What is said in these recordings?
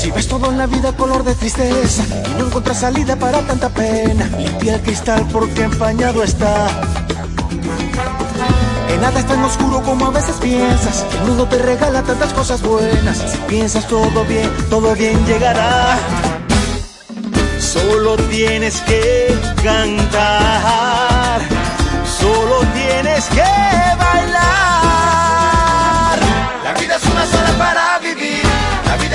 Si ves todo en la vida color de tristeza y no encuentras salida para tanta pena, limpia el cristal porque empañado está. En nada es tan oscuro como a veces piensas, el mundo te regala tantas cosas buenas. Si piensas todo bien, todo bien llegará. Solo tienes que cantar, solo tienes que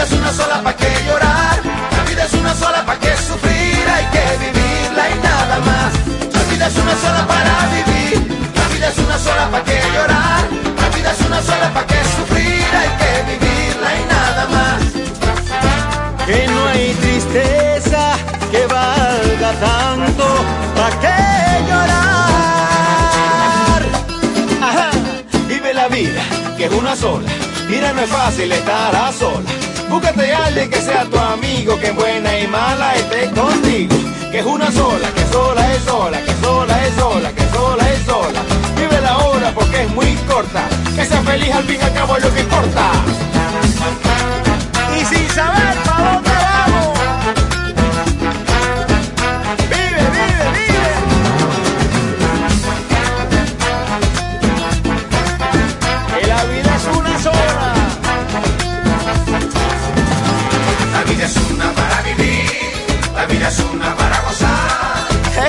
es una sola pa' que llorar, la vida es una sola pa' que sufrir, hay que vivirla y nada más. La vida es una sola para vivir, la vida es una sola pa' que llorar, la vida es una sola pa' que sufrir, hay que vivirla y nada más. Que no hay tristeza que valga tanto pa' que llorar. Ajá, vive la vida que es una sola. Mira, no es fácil estar a solas Búscate a alguien que sea tu amigo, que en buena y mala esté contigo. Que es una sola, que sola es sola, que sola es sola, que sola es sola. Vive la hora porque es muy corta. Que sea feliz al fin y al cabo es lo que importa. Y sin saber.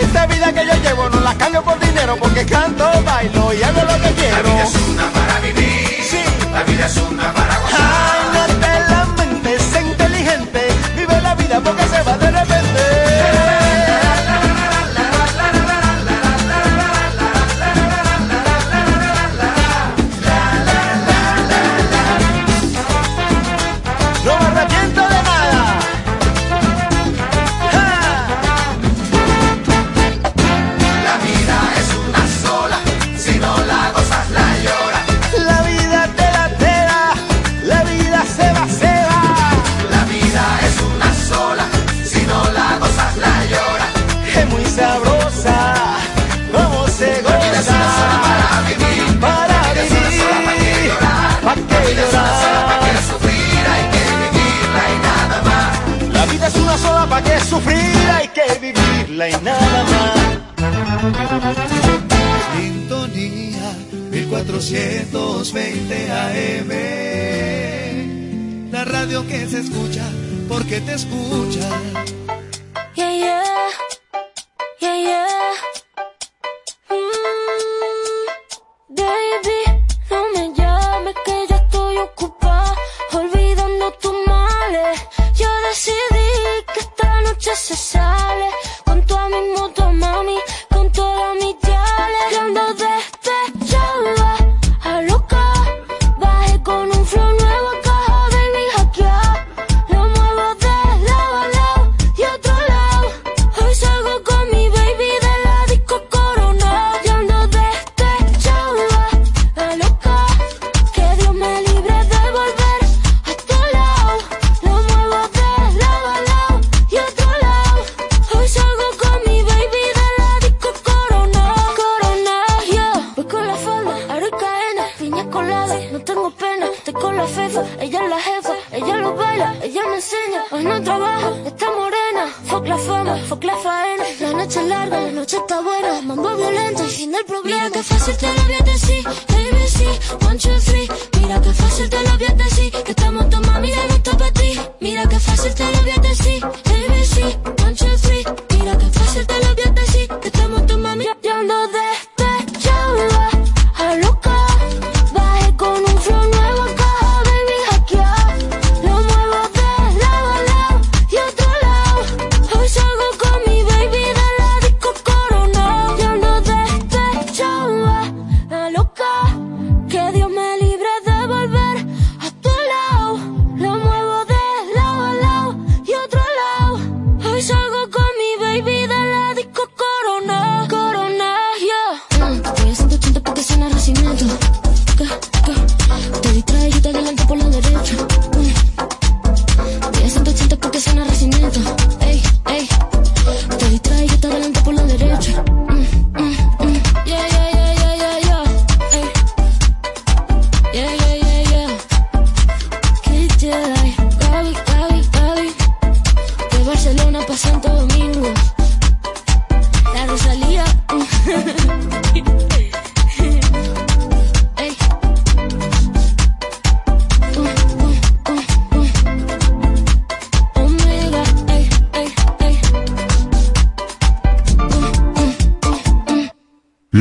Esta vida que yo llevo no la cambio por dinero porque canto, bailo y hago lo que quiero. La vida es una para vivir. Sí. La vida es una para gozar. que te escucha.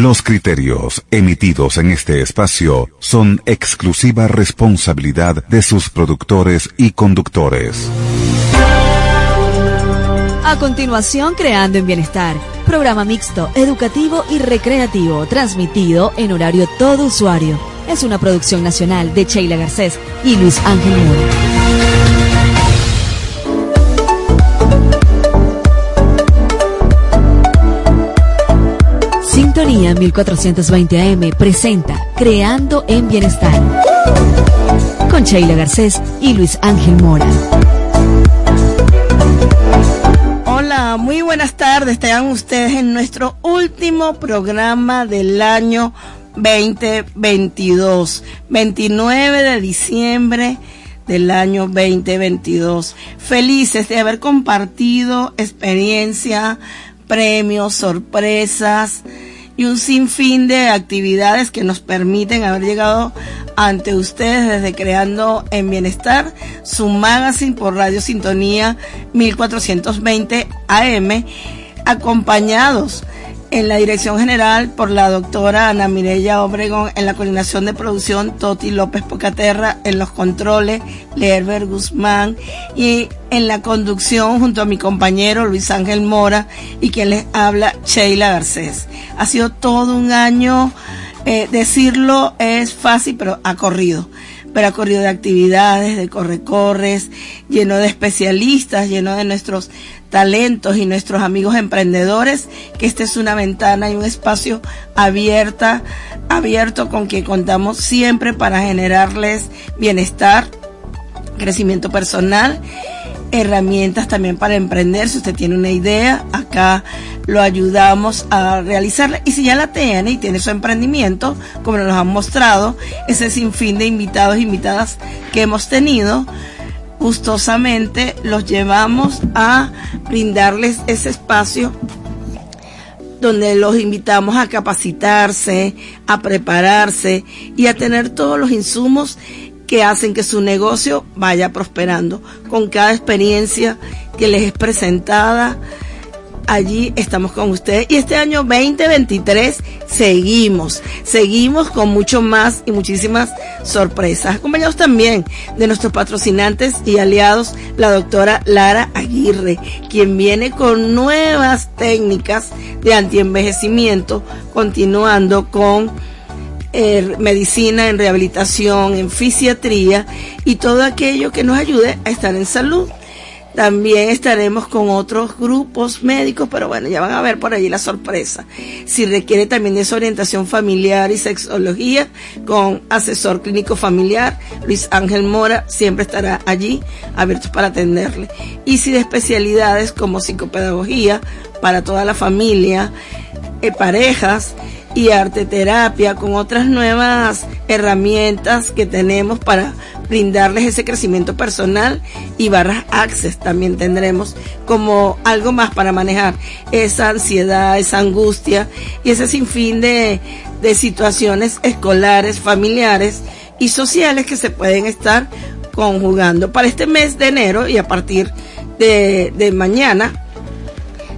Los criterios emitidos en este espacio son exclusiva responsabilidad de sus productores y conductores. A continuación, Creando en Bienestar, programa mixto, educativo y recreativo, transmitido en horario todo usuario. Es una producción nacional de Sheila Garcés y Luis Ángel Muro. Sintonía 1420 AM presenta Creando en Bienestar con Sheila Garcés y Luis Ángel Mora. Hola, muy buenas tardes. Tengan ustedes en nuestro último programa del año 2022, 29 de diciembre del año 2022. Felices de haber compartido experiencia, premios, sorpresas y un sinfín de actividades que nos permiten haber llegado ante ustedes desde Creando en Bienestar, su magazine por Radio Sintonía 1420 AM, acompañados en la dirección general por la doctora Ana Mireya Obregón, en la coordinación de producción Toti López Pocaterra, en los controles Lerber Guzmán y en la conducción junto a mi compañero Luis Ángel Mora y quien les habla Sheila Garcés. Ha sido todo un año, eh, decirlo es fácil, pero ha corrido pero ha corrido de actividades, de corre-corres, lleno de especialistas, lleno de nuestros talentos y nuestros amigos emprendedores, que esta es una ventana y un espacio abierta, abierto con que contamos siempre para generarles bienestar, crecimiento personal herramientas también para emprender. Si usted tiene una idea, acá lo ayudamos a realizarla. Y si ya la tiene y tiene su emprendimiento, como nos han mostrado, ese sinfín de invitados e invitadas que hemos tenido, gustosamente los llevamos a brindarles ese espacio donde los invitamos a capacitarse, a prepararse y a tener todos los insumos que hacen que su negocio vaya prosperando. Con cada experiencia que les es presentada, allí estamos con ustedes. Y este año 2023 seguimos, seguimos con mucho más y muchísimas sorpresas. Acompañados también de nuestros patrocinantes y aliados, la doctora Lara Aguirre, quien viene con nuevas técnicas de antienvejecimiento, continuando con eh, medicina, en rehabilitación, en fisiatría y todo aquello que nos ayude a estar en salud. También estaremos con otros grupos médicos, pero bueno, ya van a ver por allí la sorpresa. Si requiere también de esa orientación familiar y sexología, con asesor clínico familiar, Luis Ángel Mora siempre estará allí, abierto para atenderle. Y si de especialidades como psicopedagogía, para toda la familia, eh, parejas, y arte terapia con otras nuevas herramientas que tenemos para brindarles ese crecimiento personal y barras access también tendremos como algo más para manejar esa ansiedad, esa angustia y ese sinfín de, de situaciones escolares, familiares y sociales que se pueden estar conjugando para este mes de enero y a partir de, de mañana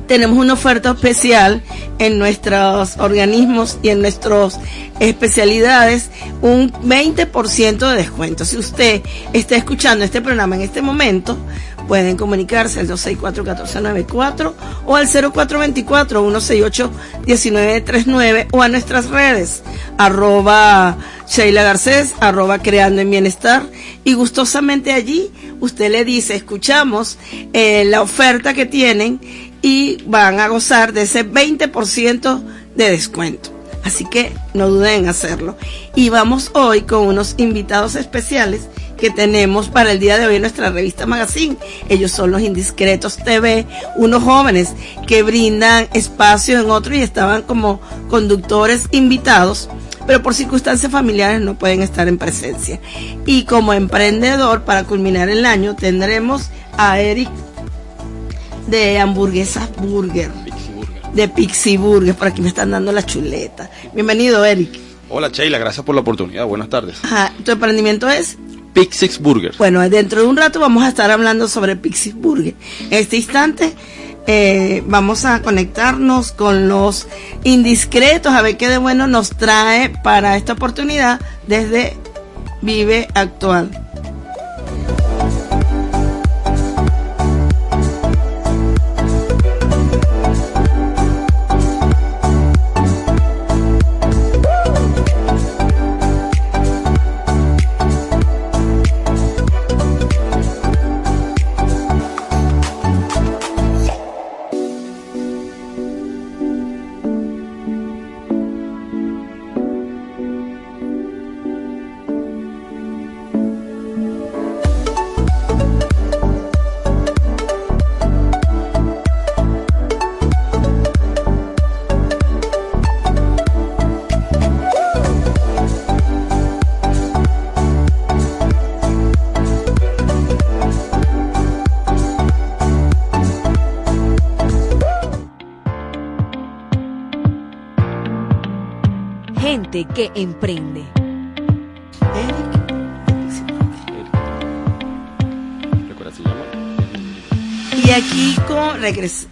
tenemos una oferta especial en nuestros organismos y en nuestras especialidades, un 20% de descuento. Si usted está escuchando este programa en este momento, pueden comunicarse al 264-1494 o al 0424-168-1939 o a nuestras redes, arroba Sheila Garcés, arroba Creando en Bienestar y gustosamente allí usted le dice, escuchamos eh, la oferta que tienen y van a gozar de ese 20% de descuento. Así que no duden en hacerlo. Y vamos hoy con unos invitados especiales que tenemos para el día de hoy en nuestra revista Magazine. Ellos son los Indiscretos TV, unos jóvenes que brindan espacio en otro y estaban como conductores invitados, pero por circunstancias familiares no pueden estar en presencia. Y como emprendedor, para culminar el año, tendremos a Eric de hamburguesas burger. De Pixie Burger. Por aquí me están dando la chuleta. Bienvenido, Eric. Hola, Sheila. Gracias por la oportunidad. Buenas tardes. Ajá. ¿Tu emprendimiento es? Pixie Burger. Bueno, dentro de un rato vamos a estar hablando sobre Pixie Burger. En este instante eh, vamos a conectarnos con los indiscretos a ver qué de bueno nos trae para esta oportunidad desde Vive Actual. Emprende. Y aquí con regres-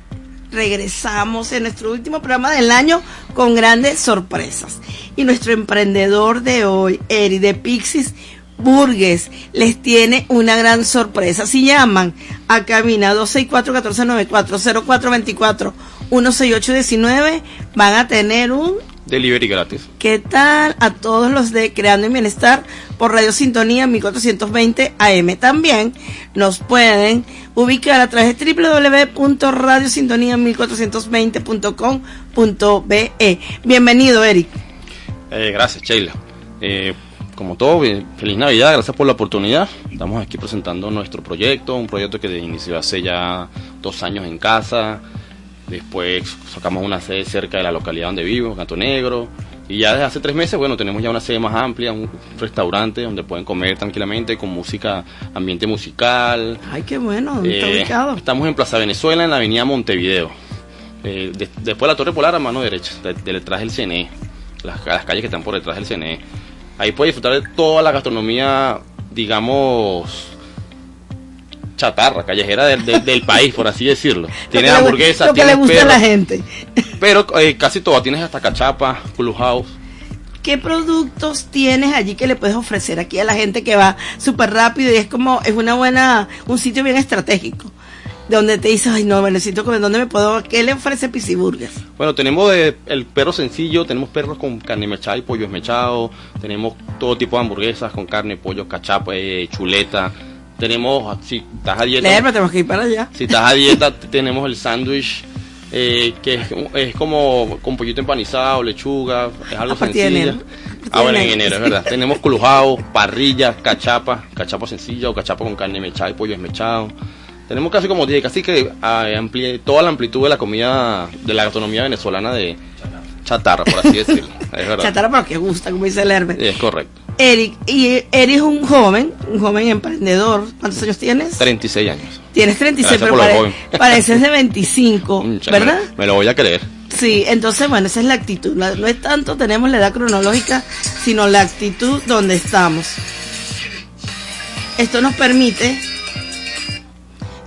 regresamos en nuestro último programa del año con grandes sorpresas. Y nuestro emprendedor de hoy, Eri de Pixis Burgues, les tiene una gran sorpresa. Si llaman a cabina 264-1494, 0424-16819, van a tener un Delivery gratis. ¿Qué tal a todos los de Creando en Bienestar por Radio Sintonía 1420 AM? También nos pueden ubicar a través de www.radiosintonía 1420.com.be. Bienvenido, Eric. Eh, gracias, Sheila. Eh, como todo, feliz Navidad, gracias por la oportunidad. Estamos aquí presentando nuestro proyecto, un proyecto que inició hace ya dos años en casa. Después sacamos una sede cerca de la localidad donde vivo, Canto Negro. Y ya desde hace tres meses, bueno, tenemos ya una sede más amplia, un restaurante donde pueden comer tranquilamente con música, ambiente musical. Ay, qué bueno, ¿dónde está Eh, ubicado? Estamos en Plaza Venezuela, en la avenida Montevideo. Eh, de- después de la Torre Polar a mano derecha, de- de detrás del CNE. Las, las calles que están por detrás del CNE. Ahí puedes disfrutar de toda la gastronomía, digamos, chatarra, callejera del, del- del país, por así decirlo. Tienes hamburguesas, Lo que le tienes gusta a la gente. pero eh, casi todo. Tienes hasta cachapa, clubhouse. ¿Qué productos tienes allí que le puedes ofrecer aquí a la gente que va súper rápido y es como, es una buena, un sitio bien estratégico? Donde te dices, ay no, me necesito comer, ¿dónde me puedo? ¿Qué le ofrece Pisiburgues? Bueno, tenemos de- el perro sencillo, tenemos perros con carne mechada y pollo esmechado, tenemos todo tipo de hamburguesas con carne, pollo, cachapa, eh, chuleta. Tenemos, si estás a dieta, Leerme, tenemos que ir para allá. si estás a dieta, tenemos el sándwich, eh, que es, es como con pollito empanizado, lechuga, es algo A partir de sencillo. enero. Ah, bueno, en enero, es verdad. Tenemos clujao, parrilla, cachapa, cachapa sencilla o cachapa con carne mechada y pollo esmechado. Tenemos casi como dije, casi que ah, ampli- toda la amplitud de la comida, de la gastronomía venezolana de chatarra, por así decirlo. Es verdad. Chatarra pero que gusta, como dice el Herbert. Es correcto. Eric, y Eric es un joven, un joven emprendedor. ¿Cuántos años tienes? 36 años. Tienes 36, Gracias pero pare- pareces de 25, Mucha- ¿verdad? Me, me lo voy a creer. Sí, entonces, bueno, esa es la actitud. No es tanto tenemos la edad cronológica, sino la actitud donde estamos. Esto nos permite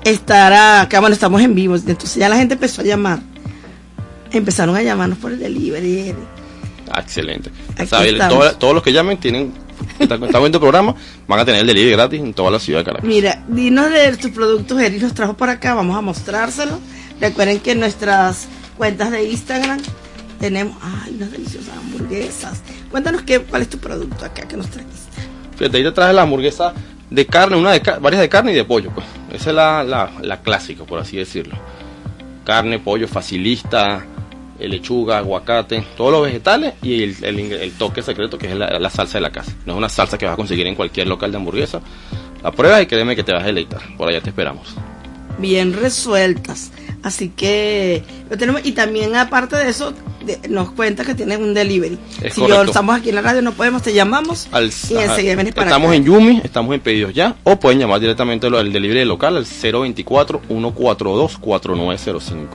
estar acá, bueno, estamos en vivo, entonces ya la gente empezó a llamar. Empezaron a llamarnos por el delivery. Ah, excelente. Todo- todos los que llamen tienen, están, viendo el programa, van a tener el delivery gratis en toda la ciudad de Caracas. Mira, dinos de tus productos, Eric los trajo por acá, vamos a mostrárselos. Recuerden que en nuestras cuentas de Instagram tenemos, ay, unas deliciosas hamburguesas. Cuéntanos qué, cuál es tu producto acá que nos trajiste. Fíjate, ahí te traje la hamburguesa de carne, una de varias de carne y de pollo, pues. Esa es la, la, la clásica, por así decirlo. Carne, pollo, facilista, eh, lechuga, aguacate, todos los vegetales y el, el el toque secreto que es la, salsa de la casa. No es una salsa que vas a conseguir en cualquier local de hamburguesa. La pruebas y créeme que te vas a deleitar. Por allá te esperamos. bien resueltas. Así que lo tenemos. Y también, aparte de eso, de- nos cuenta que tienen un delivery. Es si yo estamos aquí en la radio, no podemos, te llamamos Al, y enseguida vienes para estamos acá. en Yumi, estamos en pedidos ya, o pueden llamar directamente al delivery local al 024-142-4905.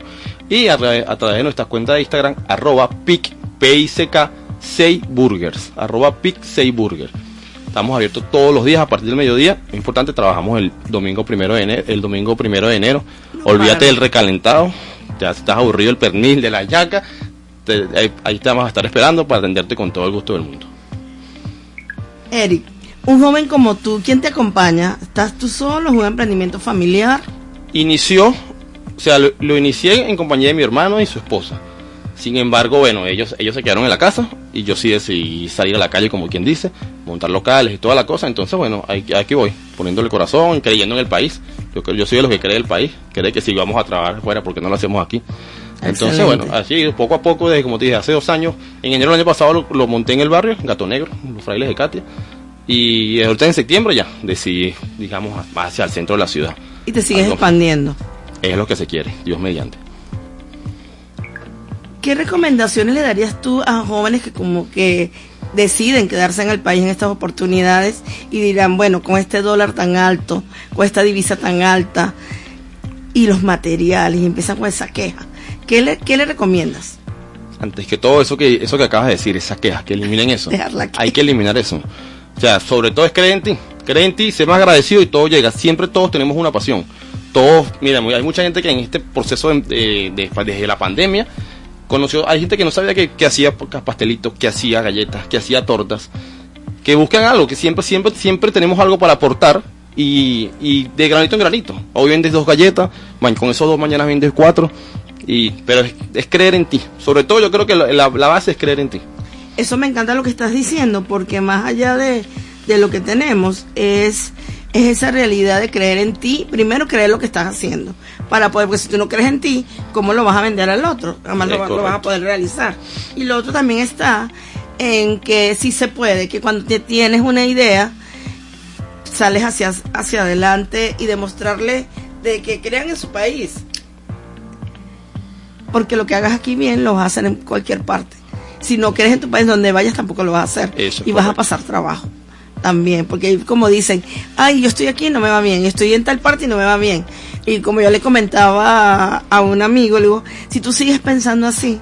Y a, a través de nuestra cuenta de Instagram, arroba pic, P-I-C-K, 6 burgers, arroba pic 6 burgers. Estamos abiertos todos los días a partir del mediodía. Es importante, trabajamos el domingo primero de enero. El domingo primero de enero. Olvídate del recalentado. Ya estás aburrido el pernil de la yaca. ahí, ahí te vamos a estar esperando para atenderte con todo el gusto del mundo. Eric, un joven como tú, ¿quién te acompaña? ¿Estás tú solo? ¿Es un emprendimiento familiar? Inició, o sea, lo, lo, inicié en compañía de mi hermano y su esposa. Sin embargo, bueno, ellos, ellos se quedaron en la casa y yo sí decidí salir a la calle, como quien dice, montar locales y toda la cosa. Entonces, bueno, aquí voy, poniéndole corazón, creyendo en el país. Yo, yo soy de los que cree el país, cree que si vamos a trabajar fuera porque no lo hacemos aquí. Entonces, bueno, así poco a poco, desde como te dije, hace dos años, en enero del año pasado lo, lo monté en el barrio, Gato Negro, los frailes de Katia. Y ahorita en septiembre ya decidí, digamos, hacia el centro de la ciudad. Y te sigues expandiendo. Es lo que se quiere, Dios mediante. ¿Qué recomendaciones le darías tú a jóvenes que como que deciden quedarse en el país en estas oportunidades y dirán, bueno, con este dólar tan alto, con esta divisa tan alta y los materiales y empiezan con esa queja? ¿Qué le, qué le recomiendas? Antes que todo eso que eso que acabas de decir, esa queja, que eliminen eso. Hay que eliminar eso. O sea, sobre todo es creer en ti, creer en ti, ser más agradecido y todo llega. Siempre todos tenemos una pasión. Todos, mira, hay mucha gente que en este proceso de, desde la pandemia conoció, hay gente que no sabía que, hacía pastelitos, que hacía galletas, que hacía tortas, que buscan algo, que siempre, siempre, siempre tenemos algo para aportar y, y de granito en granito. Hoy vendes dos galletas, con esos dos mañana vendes cuatro, y, pero es, creer en ti. Sobre todo yo creo que la, la base es creer en ti eso me encanta lo que estás diciendo, porque más allá de, lo que tenemos, es, es esa realidad de creer en ti, primero creer lo que estás haciendo, para poder, porque si tú no crees en ti, ¿cómo lo vas a vender al otro? Además lo, lo, vas a poder realizar. Y lo otro también está en que sí se puede, que cuando te tienes una idea, sales hacia, hacia adelante y demostrarle de que crean en su país. Porque lo que hagas aquí bien lo vas a hacer en cualquier parte si no crees en tu país donde vayas tampoco lo vas a hacer y vas a pasar trabajo también porque como dicen ay yo estoy aquí y no me va bien estoy en tal parte y no me va bien y como yo le comentaba a, un amigo le digo si tú sigues pensando así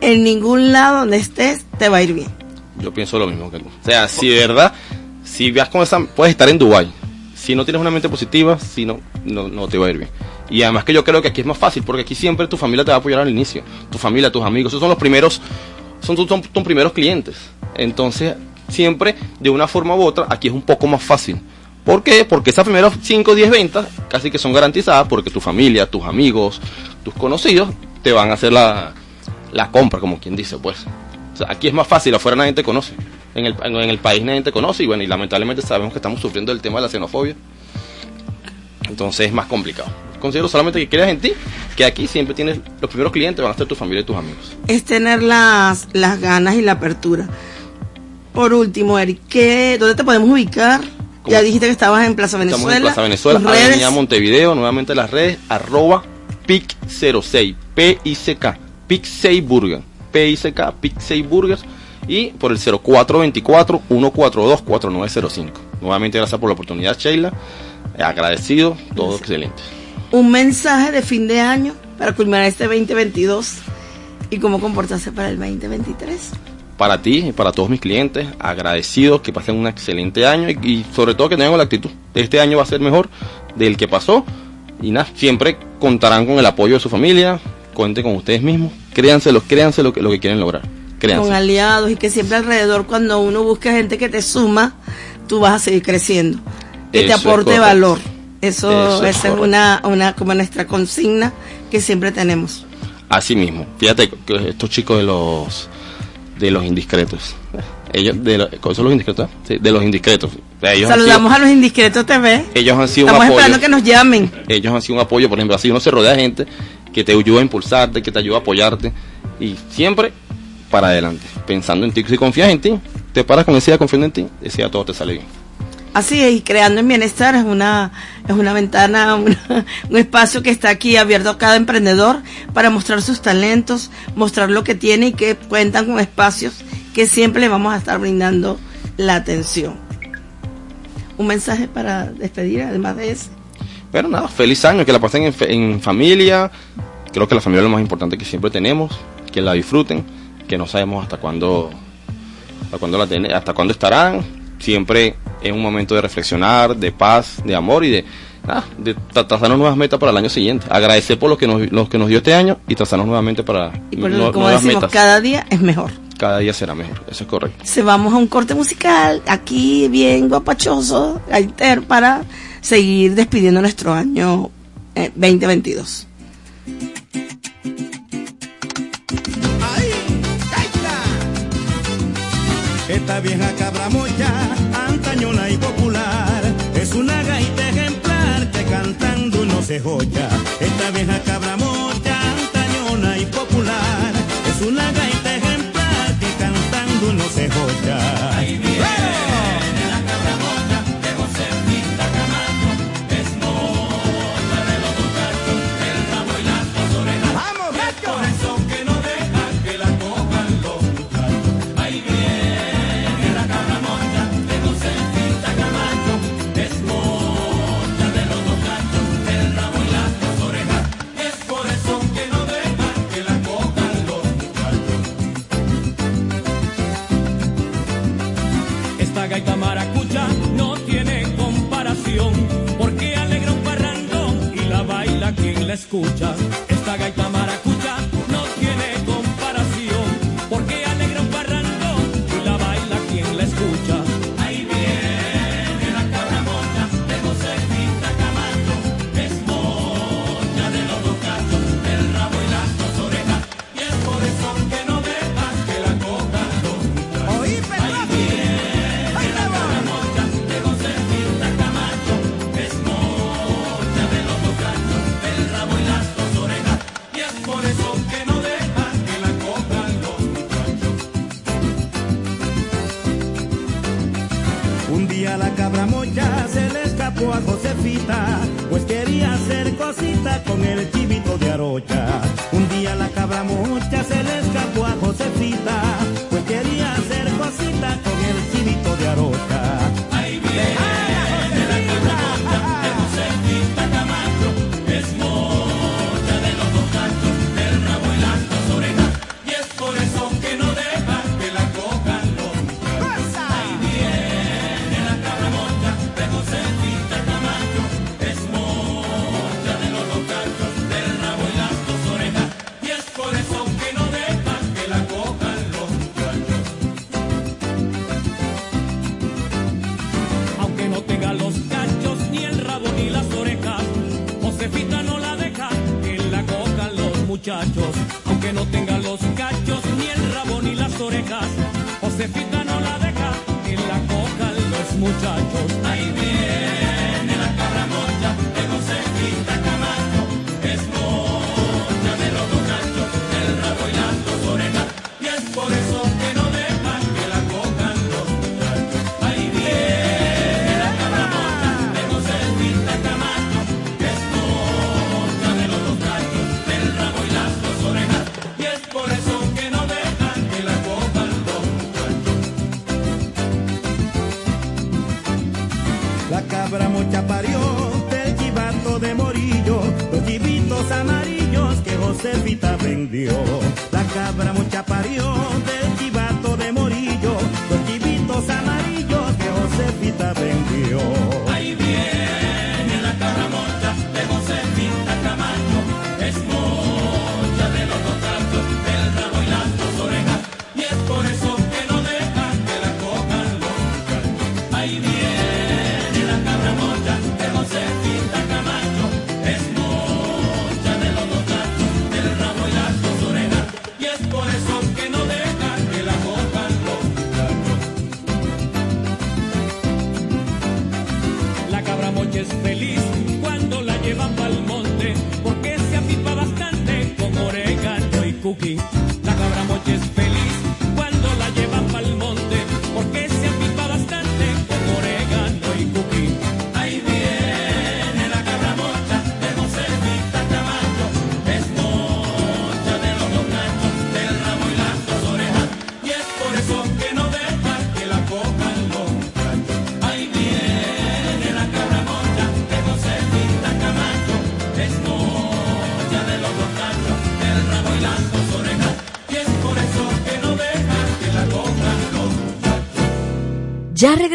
en ningún lado donde estés te va a ir bien. Yo pienso lo mismo o sea si de verdad si veas con esa puedes estar en Dubai si no tienes una mente positiva si no, no no te va a ir bien. Y además que yo creo que aquí es más fácil porque aquí siempre tu familia te va a apoyar al inicio. Tu familia tus amigos esos son los primeros son tus primeros clientes. Entonces, siempre, de una forma u otra, aquí es un poco más fácil. ¿Por qué? Porque esas primeras 5 o 10 ventas casi que son garantizadas porque tu familia, tus amigos, tus conocidos te van a hacer la, la compra, como quien dice, pues. aquí es más fácil, afuera nadie te conoce. En el, en el país nadie te conoce y bueno, y lamentablemente sabemos que estamos sufriendo el tema de la xenofobia. Entonces es más complicado considero solamente que creas en ti, que aquí siempre tienes los primeros clientes van a ser tu familia y tus amigos. Es tener las, las ganas y la apertura. Por último, Eric, ¿qué, ¿dónde te podemos ubicar? Ya dijiste que estabas en Plaza Venezuela. Estamos en Plaza Venezuela, Avenida Montevideo, nuevamente las redes, arroba PIC06, P-I-C-K, PIC6 Burger, P-I-C-K, PIC6 Burgers, y por el 0424-142-4905. Nuevamente gracias por la oportunidad, Sheila. Agradecido, todo excelente un mensaje de fin de año para culminar este 2022 y cómo comportarse para el 2023. Para ti y para todos mis clientes, agradecidos que pasen un excelente año y, sobre todo que tengan la actitud. Este año va a ser mejor del que pasó y nada, siempre contarán con el apoyo de su familia, cuenten con ustedes mismos, créanselo, créanse lo que, lo que quieren lograr. Con aliados y que siempre alrededor cuando uno busca gente que te suma, tú vas a seguir creciendo, que te aporte valor. Eso, esa es una, una como nuestra consigna que siempre tenemos. Así mismo. Fíjate que estos chicos de los de los indiscretos. Ellos de los, son los indiscretos? de los indiscretos. Saludamos a los indiscretos TV. Ellos han sido Estamos esperando que nos llamen. Ellos han sido un apoyo, por ejemplo, así uno se rodea de gente que te ayuda a impulsarte, que te ayuda a apoyarte y siempre para adelante, pensando en ti. Si confías en ti, te paras con ese día confiando en ti, ese día todo te sale bien. Así es, y creando en bienestar es una, es una ventana, un espacio que está aquí abierto a cada emprendedor para mostrar sus talentos, mostrar lo que tiene y que cuentan con espacios que siempre le vamos a estar brindando la atención. Un mensaje para despedir, además de ese. Bueno, nada, feliz año, que la pasen en, familia. Creo que la familia es lo más importante que siempre tenemos, que la disfruten, que no sabemos hasta cuándo, hasta cuándo la hasta cuándo estarán siempre es un momento de reflexionar, de paz, de amor y de, ah, trazarnos nuevas metas para el año siguiente. Agradecer por lo que nos, que nos dio este año y trazarnos nuevamente para y por no, como decimos. Cada día es mejor. Cada día será mejor, eso es correcto. Se vamos a un corte musical, aquí bien guapachoso, Gaiter, para seguir despidiendo nuestro año eh, 2022. Esta vieja cabra mocha, antañona y popular. Es una gaita ejemplar que cantando no se joya. Esta vieja cabra mocha, antañona y popular. Es una gaita escucha esta gaita a Josefita, pues quería hacer cosita con el chivito de Arocha.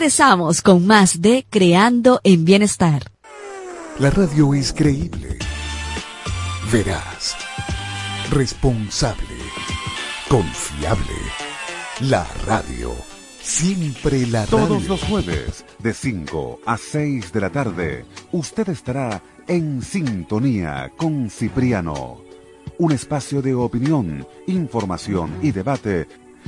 Regresamos con más de Creando en Bienestar. La radio es creíble, veraz, responsable, confiable. La radio, siempre la radio. Todos los jueves, de 5 a 6 de la tarde, usted estará en sintonía con Cipriano. Un espacio de opinión, información y debate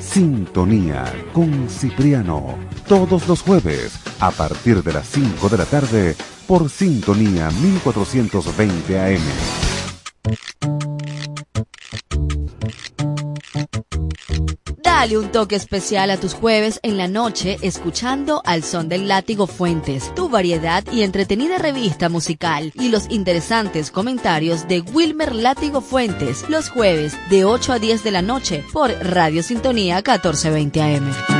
Sintonía con Cipriano, todos los jueves a partir de las 5 de la tarde por Sintonía 1420 AM. Dale un toque especial a tus jueves en la noche escuchando Al Son del Látigo Fuentes, tu variedad y entretenida revista musical y los interesantes comentarios de Wilmer Látigo Fuentes los jueves de 8 a 10 de la noche por Radio Sintonía 1420 AM.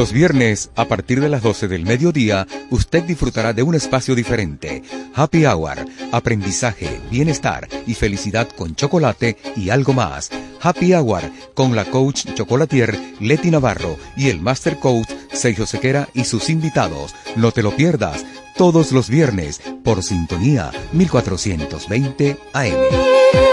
Los viernes, a partir de las 12 del mediodía, usted disfrutará de un espacio diferente. Happy Hour, aprendizaje, bienestar y felicidad con chocolate y algo más. Happy Hour con la coach chocolatier Leti Navarro y el master coach Sergio Sequera y sus invitados. No te lo pierdas todos los viernes por sintonía 1420 AM.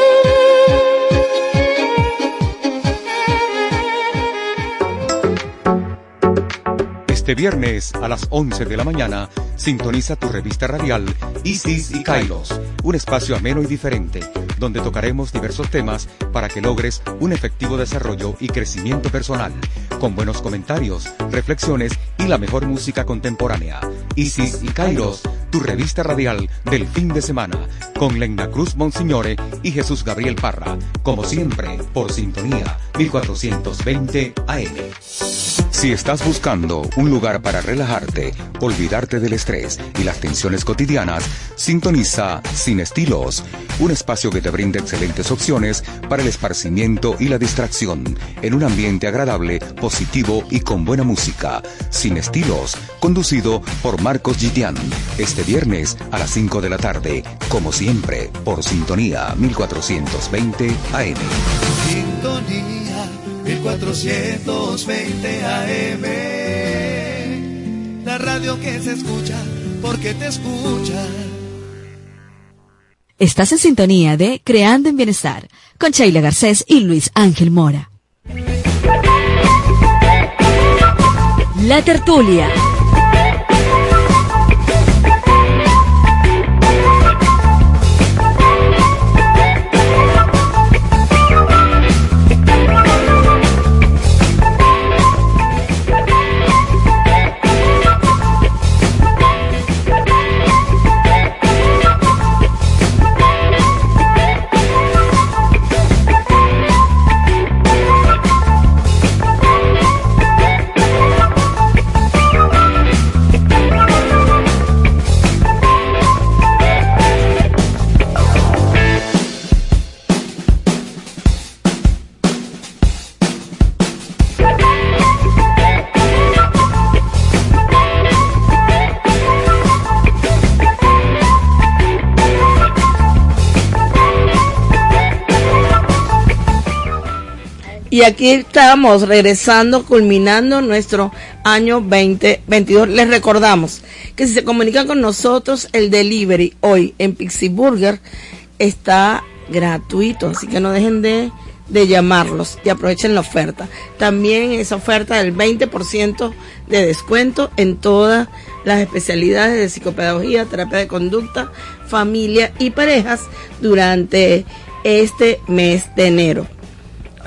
Este viernes a las 11 de la mañana, sintoniza tu revista radial Isis y Kairos, un espacio ameno y diferente, donde tocaremos diversos temas para que logres un efectivo desarrollo y crecimiento personal, con buenos comentarios, reflexiones y la mejor música contemporánea. Isis y Kairos, tu revista radial del fin de semana, con Lena Cruz Monsignore y Jesús Gabriel Parra, como siempre, por sintonía 1420 AM. Si estás buscando un lugar para relajarte, olvidarte del estrés y las tensiones cotidianas, sintoniza Sin Estilos, un espacio que te brinda excelentes opciones para el esparcimiento y la distracción, en un ambiente agradable, positivo y con buena música. Sin Estilos, conducido por Marcos Gitian, este viernes a las 5 de la tarde, como siempre, por Sintonía 1420 AM. Sintonía 1420 AM. La radio que se escucha porque te escucha. Estás en sintonía de Creando en Bienestar con Sheila Garcés y Luis Ángel Mora. La tertulia. Y aquí estamos regresando, culminando nuestro año 2022. Les recordamos que si se comunican con nosotros, el delivery hoy en Pixie Burger está gratuito, así que no dejen de, de llamarlos y aprovechen la oferta. También esa oferta del 20% de descuento en todas las especialidades de psicopedagogía, terapia de conducta, familia y parejas durante este mes de enero.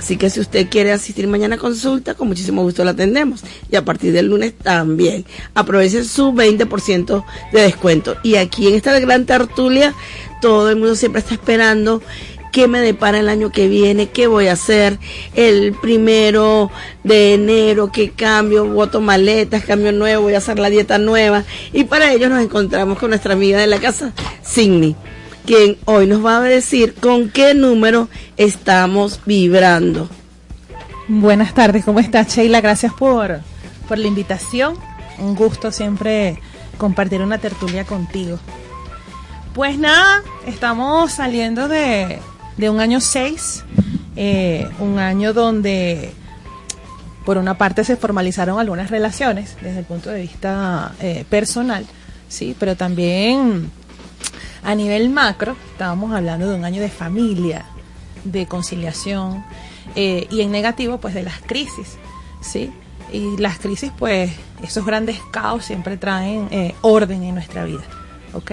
Así que si usted quiere asistir mañana a consulta, con muchísimo gusto la atendemos. Y a partir del lunes también. Aprovechen su 20% de descuento. Y aquí en esta gran tertulia, todo el mundo siempre está esperando qué me depara el año que viene, qué voy a hacer el primero de enero, qué cambio, voto maletas, cambio nuevo, voy a hacer la dieta nueva. Y para ello nos encontramos con nuestra amiga de la casa, Signy quien hoy nos va a decir con qué número estamos vibrando. Buenas tardes, ¿cómo estás Sheila? Gracias por, por la invitación. Un gusto siempre compartir una tertulia contigo. Pues nada, estamos saliendo de, de un año 6, eh, un año donde por una parte se formalizaron algunas relaciones desde el punto de vista eh, personal, sí, pero también a nivel macro, estábamos hablando de un año de familia, de conciliación, eh, y en negativo, pues de las crisis, ¿sí? Y las crisis, pues, esos grandes caos siempre traen eh, orden en nuestra vida, ¿ok?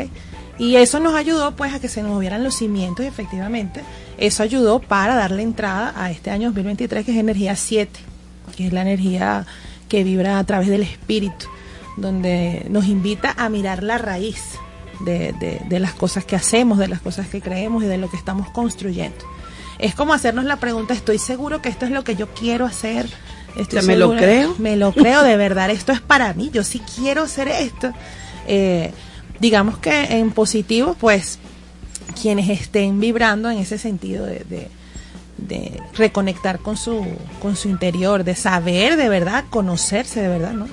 Y eso nos ayudó, pues, a que se nos movieran los cimientos, efectivamente, eso ayudó para darle entrada a este año 2023, que es energía 7, que es la energía que vibra a través del espíritu, donde nos invita a mirar la raíz, de, de, las cosas que hacemos, de las cosas que creemos y de lo que estamos construyendo. Es como hacernos la pregunta, ¿estoy seguro que esto es lo que yo quiero hacer? Estoy ¿Me lo creo? Me lo creo de verdad, esto es para mí, yo sí quiero hacer esto. Eh, digamos que en positivo, pues quienes estén vibrando en ese sentido de, de, de, reconectar con su, con su interior, de saber de verdad, conocerse de verdad, ¿no?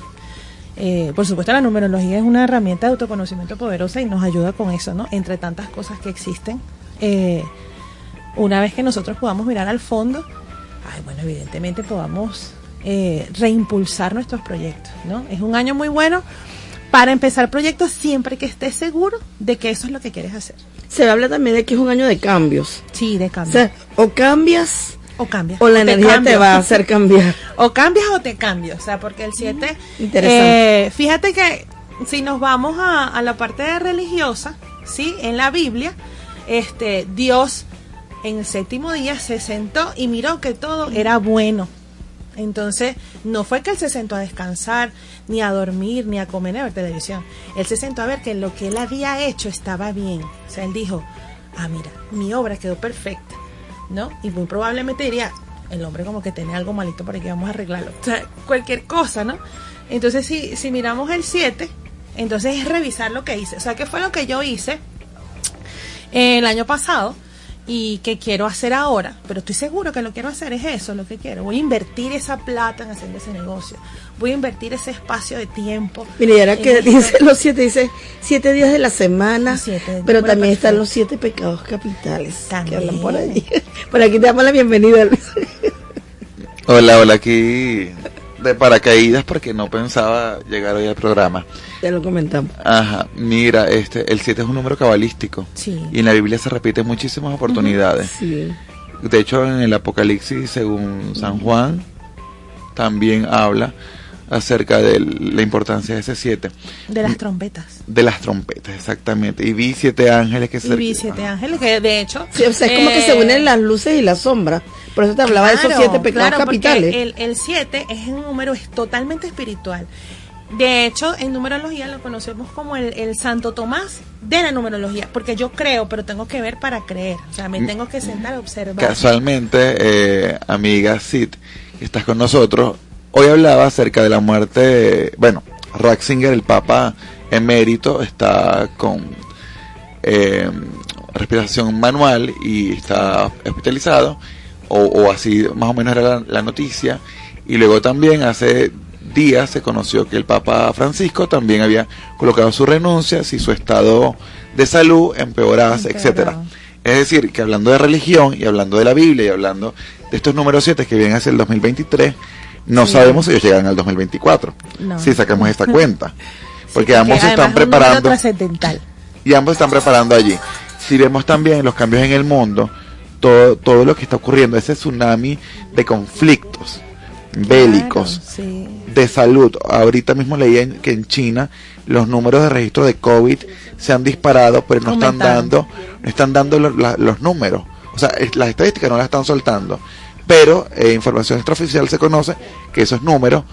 Eh, por supuesto, la numerología es una herramienta de autoconocimiento poderosa y nos ayuda con eso, ¿no? Entre tantas cosas que existen. Eh, una vez que nosotros podamos mirar al fondo, ay, bueno, evidentemente podamos eh, reimpulsar nuestros proyectos, ¿no? Es un año muy bueno para empezar proyectos siempre que estés seguro de que eso es lo que quieres hacer. Se habla también de que es un año de cambios. Sí, de cambios. O, cambias o cambias. O la energía te, va a hacer cambiar. o cambias o te cambias. O sea, porque el 7. Interesante. Eh, fíjate que si nos vamos a, la parte religiosa, ¿sí? En la Biblia, este, Dios en el séptimo día se sentó y miró que todo era bueno. Entonces, no fue que él se sentó a descansar, ni a dormir, ni a comer, ni a ver televisión. Él se sentó a ver que lo que él había hecho estaba bien. O sea, él dijo, ah, mira, mi obra quedó perfecta. ¿No? Y muy probablemente diría, el hombre como que tiene algo malito para que vamos a arreglarlo. O sea, cualquier cosa, ¿no? Entonces, si, si miramos el 7, entonces es revisar lo que hice. O sea, ¿qué fue lo que yo hice el año pasado? Y que quiero hacer ahora, pero estoy seguro que lo quiero hacer es eso, lo que quiero. Voy a invertir esa plata en hacer ese negocio. Voy a invertir ese espacio de tiempo. Mira, y ahora que dice los siete, dice siete días de la semana, pero también están los siete pecados capitales que hablan por allí. por aquí te damos la bienvenida, Luis. Hola, hola, aquí de paracaídas porque no pensaba llegar hoy al programa. Ya lo comentamos. Ajá, mira, este, el 7 es un número cabalístico. Sí. Y en la Biblia se repite muchísimas oportunidades. sí. De hecho, en el Apocalipsis, según San Juan, también habla acerca de la importancia de ese 7. De las trompetas. De las trompetas, exactamente. Y vi siete ángeles que se... Y vi siete ángeles que de hecho... Sí, o sea, es como que se eh, unen las luces y las sombras. Por eso te hablaba de esos siete pecados claro, capitales. El, el siete es un número es totalmente espiritual. De hecho, en numerología lo conocemos como el, Santo Tomás de la numerología, porque yo creo, pero tengo que ver para creer. O sea, me mm. tengo que sentar a observar. Casualmente, eh, amiga Sid, que estás con nosotros, hoy hablaba acerca de la muerte, bueno, Ratzinger, el Papa emérito, está con eh, respiración manual y está hospitalizado o, así más o menos era la, noticia. Y luego también hace días se conoció que el Papa Francisco también había colocado su renuncia si su estado de salud empeorase, etcétera. Es decir, que hablando de religión y hablando de la Biblia y hablando de estos números 7 que vienen hacia el 2023, no Sí. sabemos si ellos llegan al 2024. No. Si sacamos esta cuenta. Porque Que ambos están preparando y ambos están preparando allí. Si vemos también los cambios en el mundo, todo, todo lo que está ocurriendo, ese tsunami de conflictos bélicos, Sí. de salud. Ahorita mismo leí que en China los números de registro de COVID se han disparado, pero no están dando, no están dando lo- la- los números. O sea, las estadísticas no las están soltando. Pero eh, información extraoficial se conoce que esos números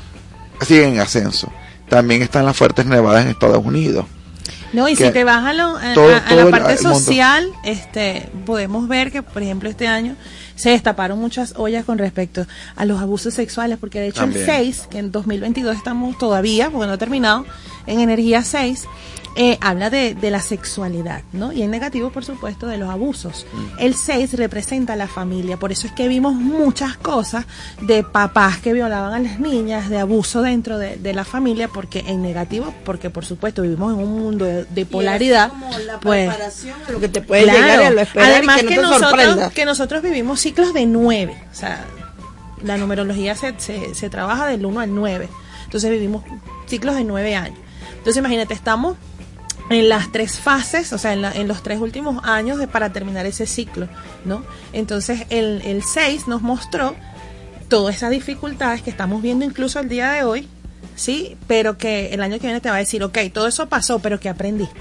siguen en ascenso. También están las fuertes nevadas en Estados Unidos. No, y si te vas a, lo- a- todo- a- a todo la parte el social, este, podemos ver que, por ejemplo, este año se destaparon muchas ollas con respecto a los abusos sexuales, porque de hecho También. el 6, que en 2022 estamos todavía, porque no ha terminado, en energía 6, eh, habla de, de la sexualidad, ¿no? Y en negativo, por supuesto, de los abusos. El 6 representa a la familia, por eso es que vimos muchas cosas de papás que violaban a las niñas, de abuso dentro de, de la familia, porque en negativo, porque por supuesto vivimos en un mundo de, de polaridad, pues a lo que te puede Claro. llegar a lo esperar Además y que no que, te nosotros, que nosotros vivimos ciclos de nueve. O sea, la numerología se, se, se trabaja del 1 al 9. Entonces vivimos ciclos de nueve años. Entonces imagínate, estamos en las tres fases, o sea, en, la- los tres últimos años de, para terminar ese ciclo, ¿no? Entonces el, el 6 nos mostró todas esas dificultades que estamos viendo incluso el día de hoy, ¿sí? Pero que el año que viene te va a decir, ok, todo eso pasó, pero ¿qué aprendiste?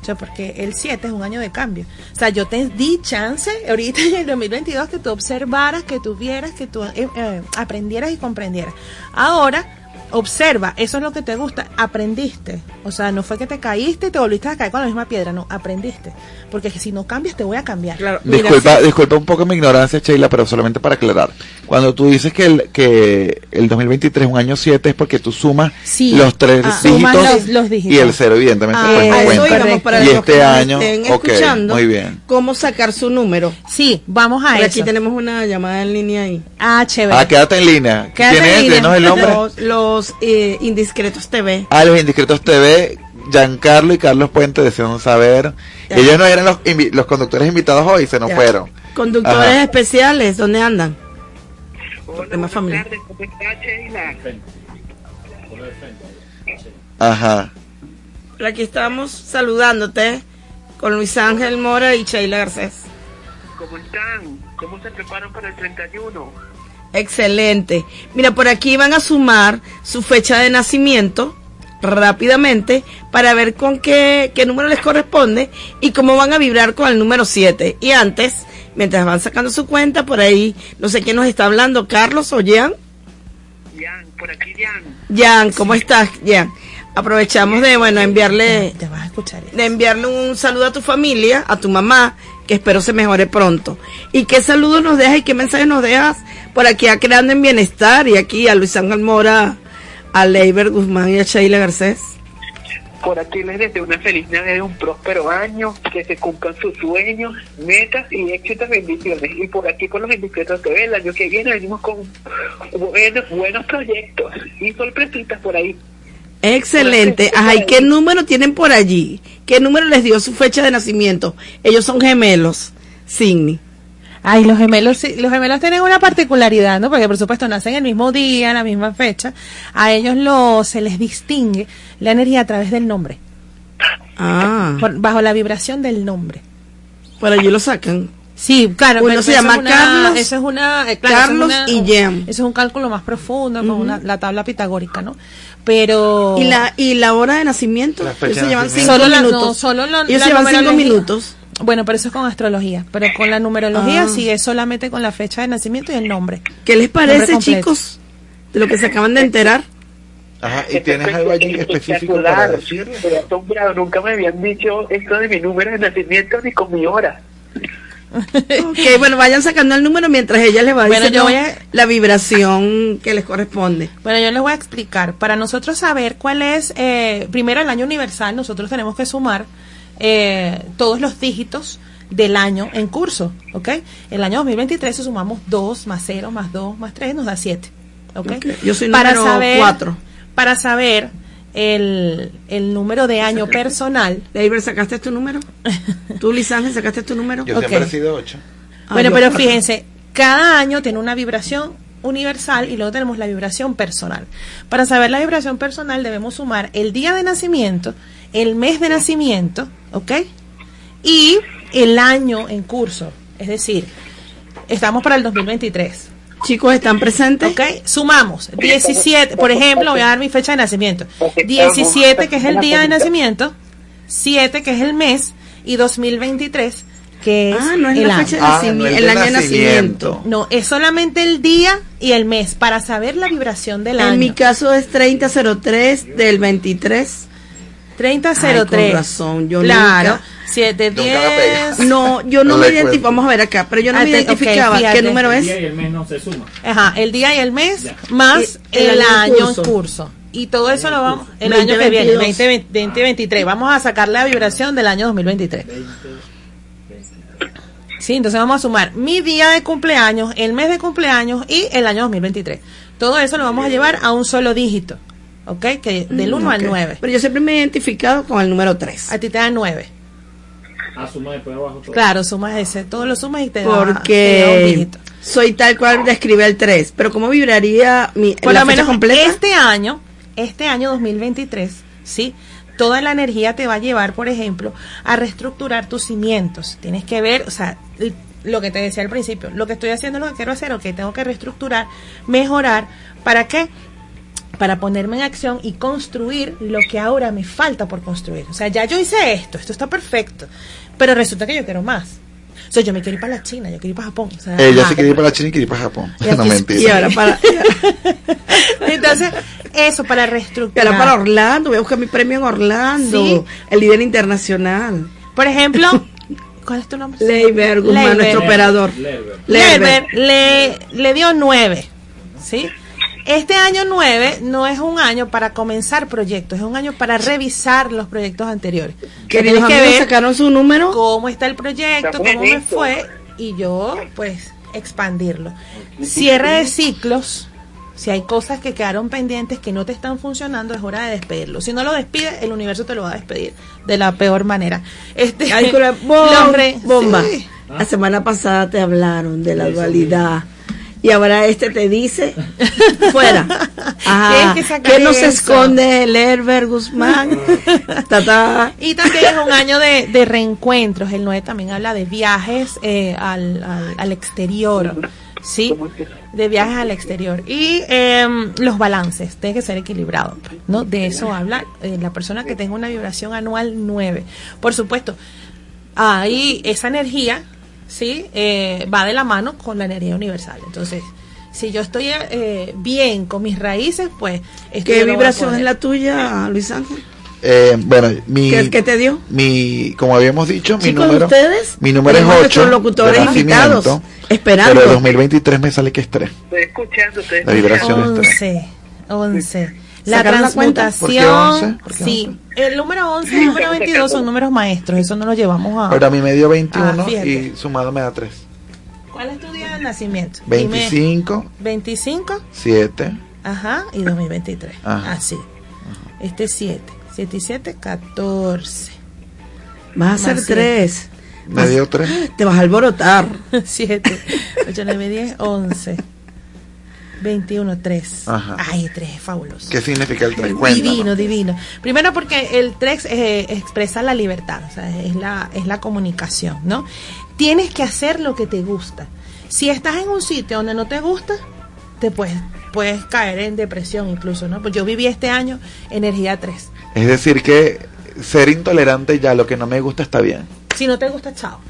O sea, porque el 7 es un año de cambio. O sea, yo te di chance ahorita en el 2022 que tú observaras, que tú vieras, que tú eh, eh, aprendieras y comprendieras. Ahora, observa, eso es lo que te gusta, aprendiste. O sea, no fue que te caíste y te volviste a caer con la misma piedra, no, aprendiste. Porque si no cambias, te voy a cambiar. Disculpa, disculpa un poco mi ignorancia, Sheila, pero solamente para aclarar. Cuando tú dices que el, que el 2023 es un año 7 es porque tú sumas Sí. los tres Ah, dígitos, los- los dígitos. y el cero, evidentemente, Ah, eso íbamos para y los este que año, estén escuchando, muy bien. ¿Cómo sacar su número? Sí, vamos a Por eso. aquí tenemos una llamada en línea ahí. Ah, chévere. Ah, quédate en línea. Quédate ¿Quién en es? línea. El nombre. Los, los, eh, Indiscretos TV. Ah, los Indiscretos TV, Giancarlo y Carlos Puente desean saber. Ellos no eran los, invi- los conductores invitados hoy, se nos Ya. fueron. Conductores Ajá. especiales, ¿dónde andan? Ajá. Por aquí estamos saludándote con Luis Ángel Mora y Sheila Garcés. ¿Cómo están? ¿Cómo se preparan para el 31? Excelente. Mira, por aquí van a sumar su fecha de nacimiento rápidamente para ver con qué, qué número les corresponde y cómo van a vibrar con el número 7. Y antes, mientras van sacando su cuenta, por ahí, no sé quién nos está hablando, Carlos o Jean. Jan, por aquí Jan. Jan, ¿cómo estás, Jan? Aprovechamos de, bueno, enviarle, Te vas a escuchar. de enviarle un saludo a tu familia, a tu mamá, espero se mejore pronto. ¿Y qué saludos nos dejas y qué mensajes nos dejas por aquí a Creando en Bienestar y aquí a Luis Ángel Mora, a Leiber Guzmán y a Sheila Garcés? Por aquí les deseo una feliz Navidad, un próspero año, que se cumplan sus sueños, metas y éxitos, bendiciones. Y por aquí con los indiscretos TV, el año que viene venimos con buenos, buenos proyectos y sorpresitas por ahí. Excelente. Ajá, ¿y qué número tienen por allí? ¿Qué número les dio su fecha de nacimiento? Ellos son gemelos, Signi. Ay, los gemelos, sí, los gemelos tienen una particularidad, ¿no? Porque por supuesto nacen el mismo día, en la misma fecha. A ellos lo, se les distingue la energía a través del nombre. Ah. Por- bajo la vibración del nombre. Por allí lo sacan. Sí, claro. Uno pero se eso llama es una- Carlos, Eso es una, eh, claro, eso es Carlos una- y un- Jem. Eso es un cálculo más profundo, con una, la tabla pitagórica, ¿no? Pero. ¿Y la, y la hora de nacimiento? Ellos se cinco Solo la- minutos. no, solo la- Ellos la se llevan cinco numerología. minutos. Bueno, pero eso es con astrología. Pero con la numerología Ah. sí es solamente con la fecha de nacimiento y el nombre. ¿Qué les parece, chicos? De lo que se acaban de enterar. Ajá, ¿y tienes algo allí específico para decirle? Estoy asombrado, nunca me habían dicho esto de mi número de nacimiento ni con mi hora. Ok, bueno, vayan sacando el número mientras ella les va Bueno, diciendo yo la vibración que les corresponde. Bueno, yo les voy a explicar. Para nosotros saber cuál es, eh, primero el año universal, nosotros tenemos que sumar eh, todos los dígitos del año en curso, ¿ok? El año 2023 si sumamos 2 más 0 más 2 más 3 nos da 7, ¿ok? Yo soy número cuatro. Para saber el, el número de año personal. Leiber, ¿sacaste tu número? ¿Tú, Liz Ángel, sacaste tu número? Yo Ok. siempre he sido 8. Ah, bueno, pero fíjense, Cada año tiene una vibración universal y luego tenemos la vibración personal. Para saber la vibración personal debemos sumar el día de nacimiento, el mes de nacimiento, ¿ok? Y el año en curso. Es decir, estamos para el 2023. Chicos, ¿están presentes? Ok, sumamos. 17, por ejemplo, voy a dar mi fecha de nacimiento. 17, que es el día de nacimiento, 7, que es el mes, y 2023, que es, Ah, no es el la año. fecha de Ah, nacimiento, no es el de año de nacimiento. No, es solamente el día y el mes para saber la vibración del año. En mi caso es 3003 del 23. 3003. Ay, con razón, yo Claro. nunca- 7, 10. No, yo no, No me identifico. Vamos a ver acá, pero yo no Ah, me te- identificaba. fíjate. ¿Qué número es? el mes no se suma. Ajá, el día y el mes más Y el el, año en curso. curso. Y todo eso lo vamos, el 2022. año que viene, 2020, 2023. Vamos a sacar la vibración del año 2023. Sí, entonces vamos a sumar mi día de cumpleaños, el mes de cumpleaños y el año 2023. Todo eso lo vamos a llevar a un solo dígito. ¿Ok? Que del 1 Mm, al ok. 9. Pero yo siempre me he identificado con el número 3. A ti te da 9. Ah, suma después abajo todo. Claro, sumas ese, todo lo sumas y te da, te da un Porque dígito. soy tal cual describe el 3. Pero ¿cómo vibraría mi Por la lo menos completa? este año, este año 2023, ¿sí? Toda la energía te va a llevar, por ejemplo, a reestructurar tus cimientos. Tienes que ver, o sea, lo que te decía al principio, lo que estoy haciendo es lo que quiero hacer, ok, tengo que reestructurar, mejorar, ¿para qué? Para ponerme en acción y construir lo que ahora me falta por construir. O sea, ya yo hice esto, esto está perfecto, pero resulta que yo quiero más. O sea, yo me quiero ir para la China, yo quiero ir para Japón. o sea, Ella ajá. se quiere ir para la China y quiere ir para Japón. Y No mentira. Y ahora para, Entonces, eso para y reestructurar. ahora para Orlando. Voy a buscar mi premio en Orlando. Sí. El líder internacional. Por ejemplo, ¿cuál es tu nombre? Leiber Guzmán, Leiber. nuestro operador. Lerber le, le dio nueve, ¿sí? Este año nueve no es un año para comenzar proyectos, es un año para revisar los proyectos anteriores. Queridos Tienes que amigos, ver sacaron su número. cómo está el proyecto, Está cómo me fue y yo, pues, expandirlo. Cierre de ciclos. Si hay cosas que quedaron pendientes que no te están funcionando, es hora de despedirlo. Si no lo despides, el universo te lo va a despedir de la peor manera. Este, Ay, con la los bom- re- bomba. sí. La semana pasada te hablaron de la dualidad. Y ahora este te dice, fuera. Ajá. Que ¿Qué nos eso. esconde el Herbert Guzmán? Tata. Y también es un año de, de reencuentros. El 9 también habla de viajes eh, al, al, al exterior. ¿Sí? De viajes al exterior. Y em, los balances. Tiene que ser equilibrado. pues, ¿no? De eso habla eh, la persona que tenga una vibración anual 9. Por supuesto, ahí esa energía, ¿sí? Eh, va de la mano con la energía universal. Entonces, si yo estoy eh, bien con mis raíces, pues... esto ¿Qué vibración es la tuya, Luis Ángel? Eh, bueno, mi, ¿Qué, qué te dio? mi, como habíamos dicho, mi Chicos, número, ustedes, mi número es tenemos 8 nuestros locutores invitados, esperando. pero el 2023 me sale que es 3. Estoy escuchando, La vibración es 3. 11, 11. La. ¿Por transmutación, 11? ¿Por qué sí. El número 11 y el número 22 son números maestros, eso no lo llevamos a... Pero a mí me dio 21 Ah, y sumado me da 3. ¿Cuál es tu día de nacimiento? Dime. 25, 25, 7, ajá, y 2023. Ajá. Así. Este es 7. 7 y 7, 14. Vas a hacer Más tres. me dio 3. Te vas a alborotar. 7, 8, 9, 10, 11. 21, 3. Ajá. Ay, 3 es fabuloso. ¿Qué significa el 3? Divino, divino. Primero porque el TREX eh, expresa la libertad, o sea, es la, es la comunicación, ¿no? Tienes que hacer lo que te gusta. Si estás en un sitio donde no te gusta, te puedes, puedes caer en depresión incluso, ¿no? Pues yo viví este año energía 3. Es decir, que ser intolerante ya lo que no me gusta está bien. Si no te gusta, chao.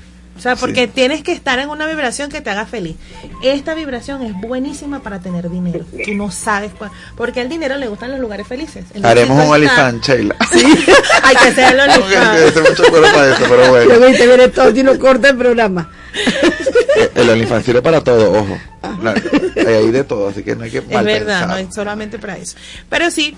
O sea, porque tienes que estar en una vibración que te haga feliz. Esta vibración es buenísima para tener dinero. Tú no sabes cuál. Porque al dinero le gustan los lugares felices. Haremos un estás- OnlyFans, Sheila. Hay que hacerlo pero bueno. Luego y te viene todo y no corta el programa. El OnlyFans sirve para todo, ojo. La- hay ahí de todo, así que no hay que Es verdad, no es solamente para eso. Pero sí,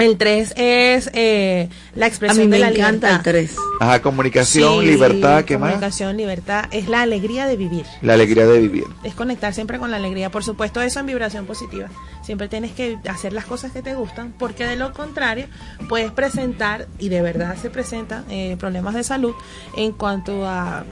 el 3 es eh, la A expresión mí me de la encanta el libertad. tres. Ajá, comunicación, Sí, libertad, ¿qué más? Comunicación, libertad, es la alegría de vivir. La alegría de vivir. Es conectar siempre con la alegría. Por supuesto, eso en vibración positiva. Siempre tienes que hacer las cosas que te gustan, porque de lo contrario, puedes presentar, y de verdad se presentan, eh, problemas de salud en cuanto a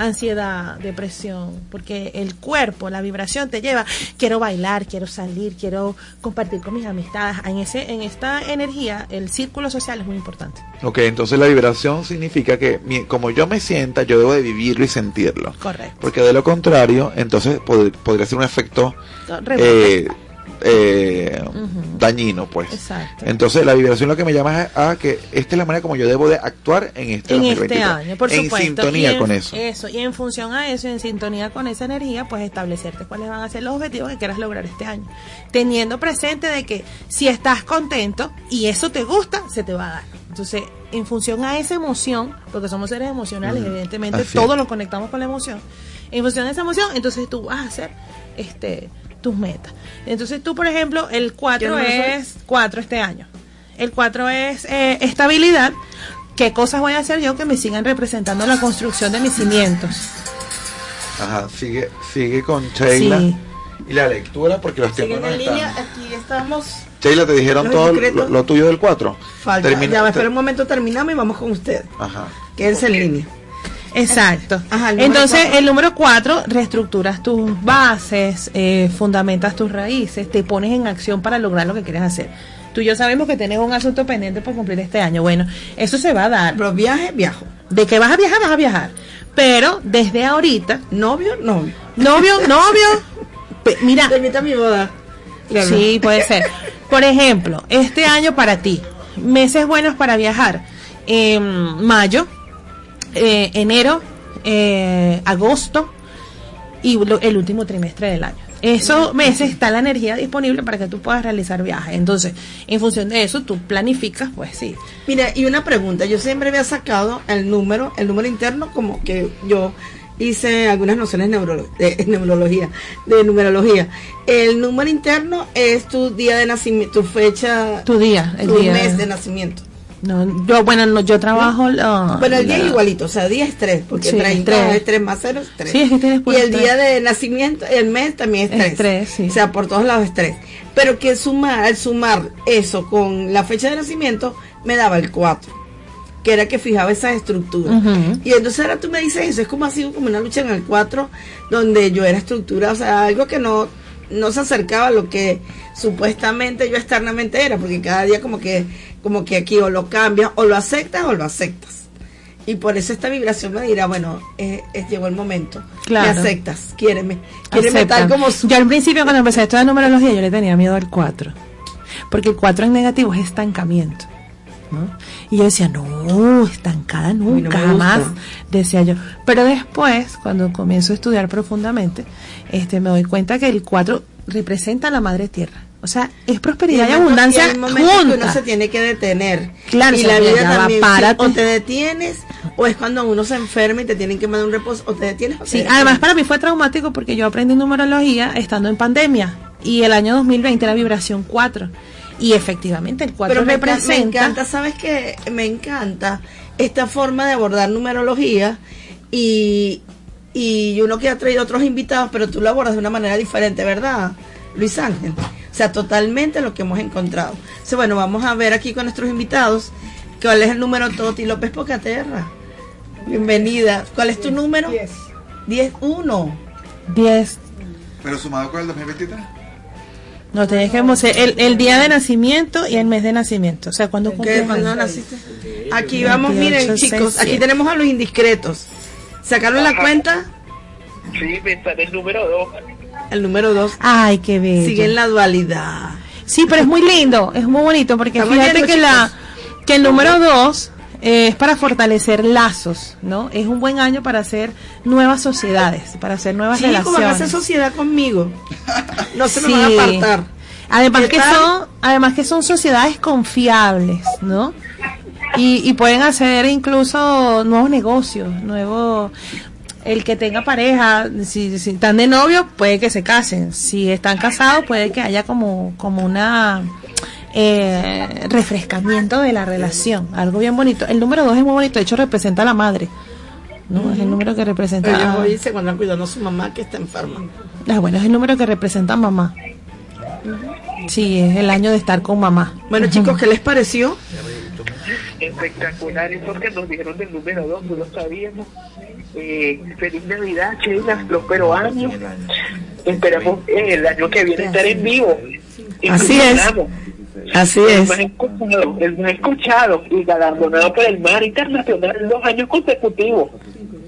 ansiedad, depresión, porque el cuerpo, la vibración te lleva, quiero bailar, quiero salir, quiero compartir con mis amistades. En ese en esta energía, el círculo social es muy importante. Ok, entonces la vibración significa que mi- como yo me sienta, yo debo de vivirlo y sentirlo. Correcto. Porque de lo contrario, entonces pod- podría ser un efecto Rebote. Eh, dañino, pues. Exacto. Entonces la vibración lo que me llama es a que esta es la manera como yo debo de actuar en este en 2023. este año, por en supuesto. sintonía en- con eso. y en función a eso, en sintonía con esa energía, pues establecerte cuáles van a ser los objetivos que quieras lograr este año. Teniendo presente de que si estás contento y eso te gusta, se te va a dar. Entonces, en función a esa emoción, porque somos seres emocionales, evidentemente Así todos lo conectamos con la emoción. En función de esa emoción, entonces tú vas a hacer este tus metas. Entonces tú, por ejemplo, el 4 ¿Qué número soy? es 4 este año. El 4 es eh, estabilidad. ¿Qué cosas voy a hacer yo que me sigan representando la construcción de mis cimientos? Ajá, sigue, sigue con Sheila. Sí. Y la lectura, porque los tiempos no línea, aquí estamos. Sheila, ¿te dijeron Los todo lo, lo tuyo del 4? Falta. Termina- ya espera un momento, terminamos y vamos con usted. Ajá. Quédense en línea. Exacto. el número Entonces, cuatro. el número 4, reestructuras tus bases, eh, fundamentas tus raíces, te pones en acción para lograr lo que quieres hacer. Tú y yo sabemos que tienes un asunto pendiente por cumplir este año. Bueno, eso se va a dar. Pero viaje, viajo. De que vas a viajar, vas a viajar. Pero desde ahorita. Novio, novio. Novio, novio. Mira. Te invito a mi boda. Claro. Sí, puede ser. Por ejemplo, este año para ti, meses buenos para viajar. Em, mayo, eh, enero, eh, agosto y lo- el último trimestre del año. Esos meses está la energía disponible para que tú puedas realizar viajes. Entonces, en función de eso, tú planificas, pues sí. Mira, y una pregunta, yo siempre había sacado el número, el número interno, como que yo hice algunas nociones de, neurolo- de neurología, de numerología. El número interno es tu día de nacimiento, tu fecha, Tu día, el tu día. mes de nacimiento. No, yo, bueno, no, yo trabajo. la- bueno, el día la- es igualito, o sea, día es 3, porque Sí, 30 tres. es 3 más 0 es 3. Sí, es que y el tres. día de nacimiento, el mes también es Es 3. tres, sí. O sea, por todos lados es 3. Pero que sumar, al sumar eso con la fecha de nacimiento, me daba el 4. Que era que fijaba esas estructuras. Ujú. Y entonces ahora tú me dices eso, es como ha sido como una lucha en el 4, donde yo era estructura, o sea, algo que no, no se acercaba a lo que supuestamente yo externamente era, porque cada día como que, como que aquí o lo cambias, o lo aceptas o lo aceptas. Y por eso esta vibración me dirá, bueno, eh, eh, llegó el momento. Claro. Me aceptas, quiéreme. Quiéreme Aceptan. tal como Yo al principio cuando empecé a estudiar numerología yo le tenía miedo al 4. Porque el 4 en negativo es estancamiento. ¿no? Y yo decía, no, estancada nunca, me jamás, decía yo. Pero después, cuando comienzo a estudiar profundamente, este me doy cuenta que el 4 representa a la madre tierra. O sea, es prosperidad y, abundancia y el momento que uno se tiene que detener. Claro, y la vida va, también. párate. o te detienes, o es cuando uno se enferma y te tienen que mandar un reposo, o te detienes o te Sí, detienes. además para mí fue traumático porque yo aprendí numerología estando en pandemia y el año 2020 era vibración 4 y efectivamente el 4 Pero me, me encanta, ¿sabes qué? Me encanta esta forma de abordar numerología y, y uno que ha traído otros invitados, pero tú lo abordas de una manera diferente, ¿verdad, Luis Ángel? O sea, totalmente lo que hemos encontrado. Entonces, bueno, vamos a ver aquí con nuestros invitados cuál es el número Toti López Pocaterra. Bienvenida. ¿Cuál es tu número? 10. 10, 1. 10 Pero sumado con el 2023. no tenés que mostrar el, el día de nacimiento y el mes de nacimiento o sea cuando ¿Qué? cumples ¿Cuándo naciste? Aquí vamos, 28, miren chicos, aquí 67. tenemos a los indiscretos. ¿Sacaron la cuenta? Sí, me sale el número 2. El número 2. ay qué bello Sigue en la dualidad. sí pero es muy lindo es muy bonito porque Estamos fíjate que la que el número 2 es para fortalecer lazos, ¿no? Es un buen año para hacer nuevas sociedades, para hacer nuevas Chicos, van a relaciones. hacer sociedad conmigo. No se me Sí. van a apartar. Además ¿Qué que tal? son, además que son sociedades confiables, ¿no? Y, y pueden hacer incluso nuevos negocios, nuevos el que tenga pareja, si, si están de novio, puede que se casen. Si están casados, puede que haya como, como una eh, refrescamiento de la relación, algo bien bonito. El número dos es muy bonito, de hecho representa a la madre, ¿no? Es el número que representa Ellos a, hoy se encuentran cuidando a su mamá que está enferma. Ah, bueno, es el número que representa a mamá. Sí, es el año de estar con mamá. Bueno, chicos, ¿qué les pareció? espectacular. Eso que nos dijeron del número 2, no lo sabíamos. Eh, feliz Navidad, Sheila, próspero año. Esperamos eh, el año que viene estar en vivo. Así es. Así el es. más escuchado, el más escuchado y galardonado por el mar internacional dos años consecutivos.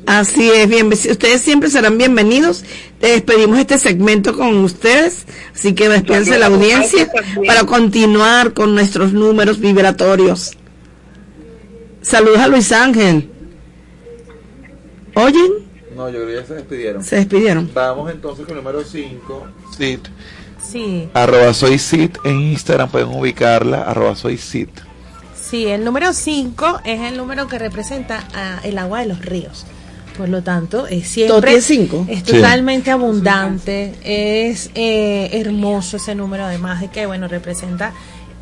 Así es, bien, ustedes siempre serán bienvenidos. Te despedimos este segmento con ustedes, así que despídense la audiencia para continuar con nuestros números vibratorios. Saludos a Luis Ángel. ¿Oyen? No, yo creo que ya se despidieron. Se despidieron. Vamos entonces con el número 5. Sid. Sí. Arroba soy Sid en Instagram, pueden ubicarla. Arroba soy Sid. Sí, el número 5 es el número que representa a el agua de los ríos. Por lo tanto, es siempre ¿Todo tiene cinco? es Sí. totalmente abundante, es eh, hermoso ese número, además de que bueno representa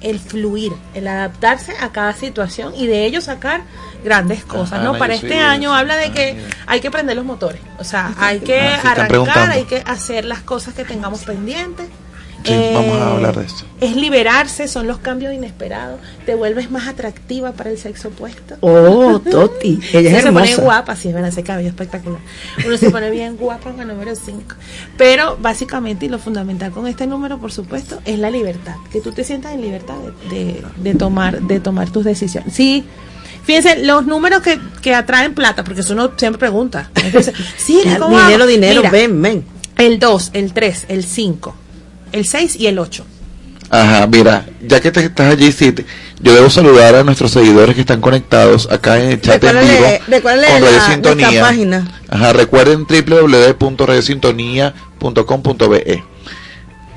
el fluir, el adaptarse a cada situación y de ello sacar grandes cosas, ¿no? Para este año eso. habla de que hay que prender los motores, o sea, hay que Ah, sí, arrancar, hay que hacer las cosas que tengamos pendientes. Sí, Eh, vamos a hablar de esto. Es liberarse, son los cambios inesperados, te vuelves más atractiva para el sexo opuesto. Oh, Toti, ella es se pone guapa, sí, es verdad, ese cabello espectacular. Uno se pone bien guapa con el número 5. Pero básicamente, y lo fundamental con este número, por supuesto, es la libertad. Que tú te sientas en libertad de, de- de tomar, de tomar tus decisiones. Sí. Fíjense, los números que, que atraen plata, porque eso uno siempre pregunta. Entonces, sí, ¿cómo Dinero, hago? dinero, Mira, ven, ven. El 2, el 3, el 5, el 6 y el 8. Ajá, mira, ya que te estás allí, Sid, yo debo saludar a nuestros seguidores que están conectados acá en el chat en vivo Recuérdale, recuérdale con la- Radio nuestra Sintonía. página. Ajá, recuerden www.radiosintonía.com.be.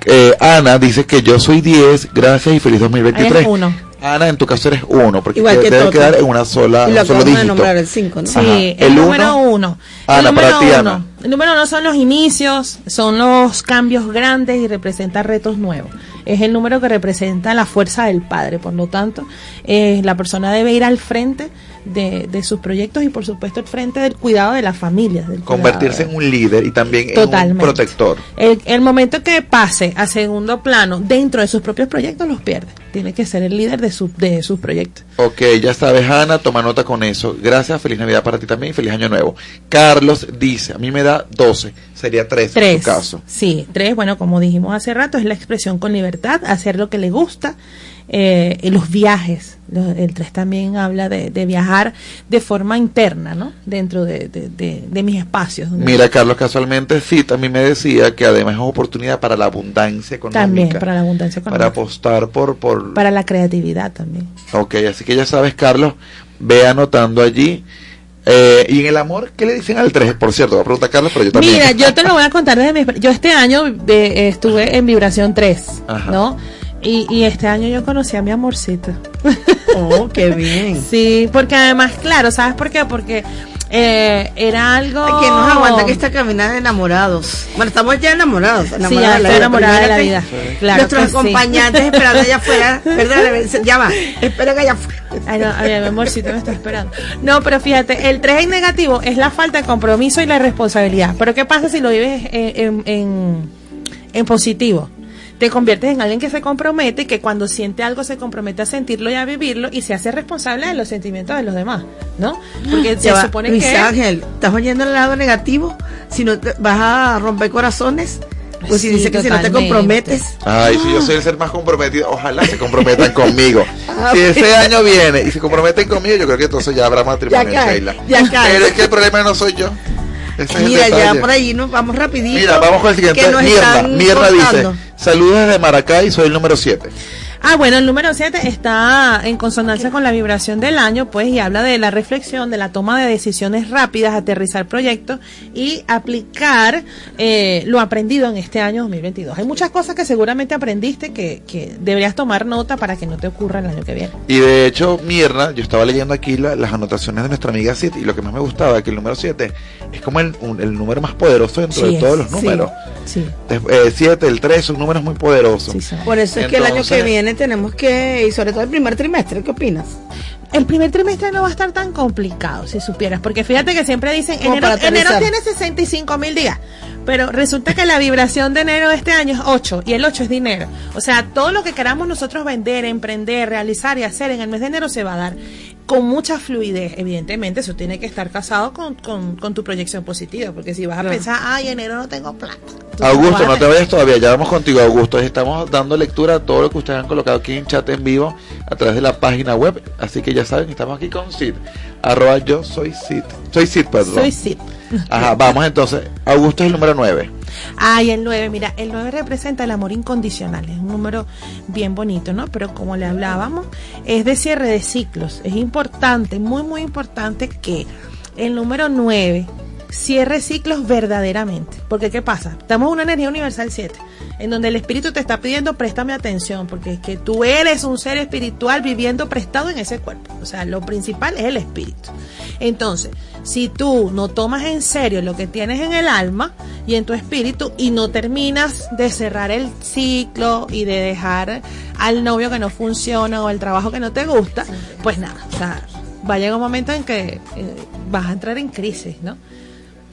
Eh, Ana dice que yo soy 10, gracias y feliz 2023. Eres uno. Ana, en tu caso eres 1, porque Igual te- que debe quedar en una sola, Y lo un solo dígito. nombrar el 5, ¿no? Sí, Ajá. el, El número uno, uno. Ana, el número para ti, uno. Ana. El número uno son los inicios, son los cambios grandes y representa retos nuevos. Es el número que representa la fuerza del padre. Por lo tanto, eh, la persona debe ir al frente de, de sus proyectos y, por supuesto, al frente del cuidado de la familia. Del Convertirse en un líder y también en un protector. el, el momento que pase a segundo plano dentro de sus propios proyectos los pierde. Tiene que ser el líder de, su, de sus proyectos. Ok, ya sabes, Ana, toma nota con eso. Gracias, feliz Navidad para ti también y feliz Año Nuevo. Carlos dice, a mí me da 12, sería 13 en Tres. tu caso. Sí, tres, bueno, como dijimos hace rato, es la expresión con libertad, hacer lo que le gusta, eh, los viajes. El tres también habla de, de viajar de forma interna, ¿no? Dentro de, de- mis espacios. Mira, Carlos, casualmente sí, también me decía que además es oportunidad para la abundancia económica. también, para la abundancia para económica. apostar por, por... Para la creatividad también. Ok, así que ya sabes, Carlos, ve anotando allí. Eh, y en el amor, ¿qué le dicen al 3? Por cierto, va a preguntar Carlos, pero yo también. Mira, yo te lo voy a contar desde mi Yo este año de- eh, estuve en vibración 3, Ajá. ¿no? Y, y este año yo conocí a mi amorcito. Oh, qué bien. Sí, porque además, claro, ¿sabes por qué? Porque eh, era algo... ¿Quién nos aguanta que esta caminada de enamorados? Bueno, estamos ya enamorados. Sí, enamorados ya de la estoy vida, enamorada de la pero vida. imagínate, Claro Nuestros que sí. acompañantes esperando allá afuera. Perdóname, ya va. Espera que allá afuera. Ay, no, ay, mi amorcito me está esperando. No, pero fíjate, el 3 en negativo es la falta de compromiso y la responsabilidad. Pero ¿qué pasa si lo vives en, en, en- en positivo? Te conviertes en alguien que se compromete, que cuando siente algo se compromete a sentirlo y a vivirlo y se hace responsable de los sentimientos de los demás, ¿no? Porque se supone Luis que... Ángel, ¿estás oyendo el lado negativo? Si no te, vas a romper corazones. Pues si Sí, dice que si no te comprometes. Ay, si yo soy el ser más comprometido, ojalá se comprometan conmigo. Ah, Si ese bueno. año viene y se comprometen conmigo, yo creo que entonces ya habrá matrimonio, Ya cae, Sheila. ya cae. Pero es que el problema no soy yo. Ese Mira, ya por ahí nos vamos rapidito. Mira, vamos con el siguiente. Mirna, Mirna dice, saludos desde Maracay, soy el número 7. Ah, bueno, el número 7 está en consonancia con la vibración del año, pues, y habla de la reflexión, de la toma de decisiones rápidas, aterrizar proyectos y aplicar eh, lo aprendido en este año 2022. Hay muchas cosas que seguramente aprendiste que, que deberías tomar nota para que no te ocurra el año que viene. Y de hecho, Mirna, yo estaba leyendo aquí la- las anotaciones de nuestra amiga 7 y lo que más me gustaba es que el número 7 es como el, un- el número más poderoso dentro Sí, de todos los sí, Sí. 7, el 3 son números muy poderosos. Por eso es que el año que viene tenemos que, y sobre todo el primer trimestre, ¿qué opinas? El primer trimestre no va a estar tan complicado, si supieras, porque fíjate que siempre dicen, enero, enero tiene 65 mil días, Pero resulta que la vibración de enero de este año es 8 y el 8 es dinero. O sea, todo lo que queramos nosotros vender, emprender, realizar y hacer en el mes de enero se va a dar con mucha fluidez. Evidentemente, eso tiene que estar casado con, con, con tu proyección positiva, porque si vas a Claro. pensar, ay, enero no tengo plata. Augusto, a no te vayas todavía, ya vamos contigo, Augusto. Estamos dando lectura a todo lo que ustedes han colocado aquí en chat en vivo a través de la página web. Así que ya saben, estamos aquí con Sid. Arroba yo soy Sid. Soy Sid, perdón. Soy Sid. Ajá, vamos entonces. Augusto es el número 9. Ay, el 9, mira, el 9 representa el amor incondicional, es un número bien bonito, ¿no? Pero como le hablábamos, es de cierre de ciclos. Es importante, muy, muy importante que el número 9 cierre ciclos verdaderamente. Porque, ¿qué pasa? Estamos en una energía universal 7, en donde el espíritu te está pidiendo, préstame atención, porque es que tú eres un ser espiritual viviendo prestado en ese cuerpo. O sea, lo principal es el espíritu. Entonces, si tú no tomas en serio lo que tienes en el alma y en tu espíritu y no terminas de cerrar el ciclo y de dejar al novio que no funciona o el trabajo que no te gusta, pues nada, o sea, va a llegar un momento en que eh, vas a entrar en crisis, ¿no?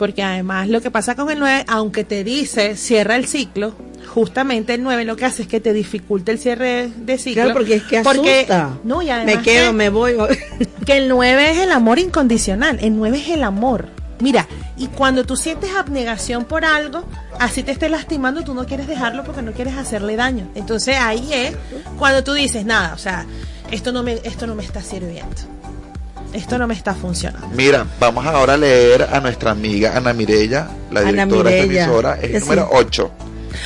Porque además lo que pasa con el 9, aunque te dice cierra el ciclo, justamente el 9 lo que hace es que te dificulte el cierre de ciclo. Claro, porque es que asusta. no, y además Me quedo, que- me voy. que el 9 es el amor incondicional, el 9 es el amor. Mira, y cuando tú sientes abnegación por algo, así te esté lastimando, tú no quieres dejarlo porque no quieres hacerle daño. Entonces ahí es cuando tú dices, nada, o sea, esto no me, esto no me está sirviendo. Esto no me está funcionando. Mira, vamos ahora a leer a nuestra amiga Ana Mirella, la directora de esta emisora, es el Sí. número 8.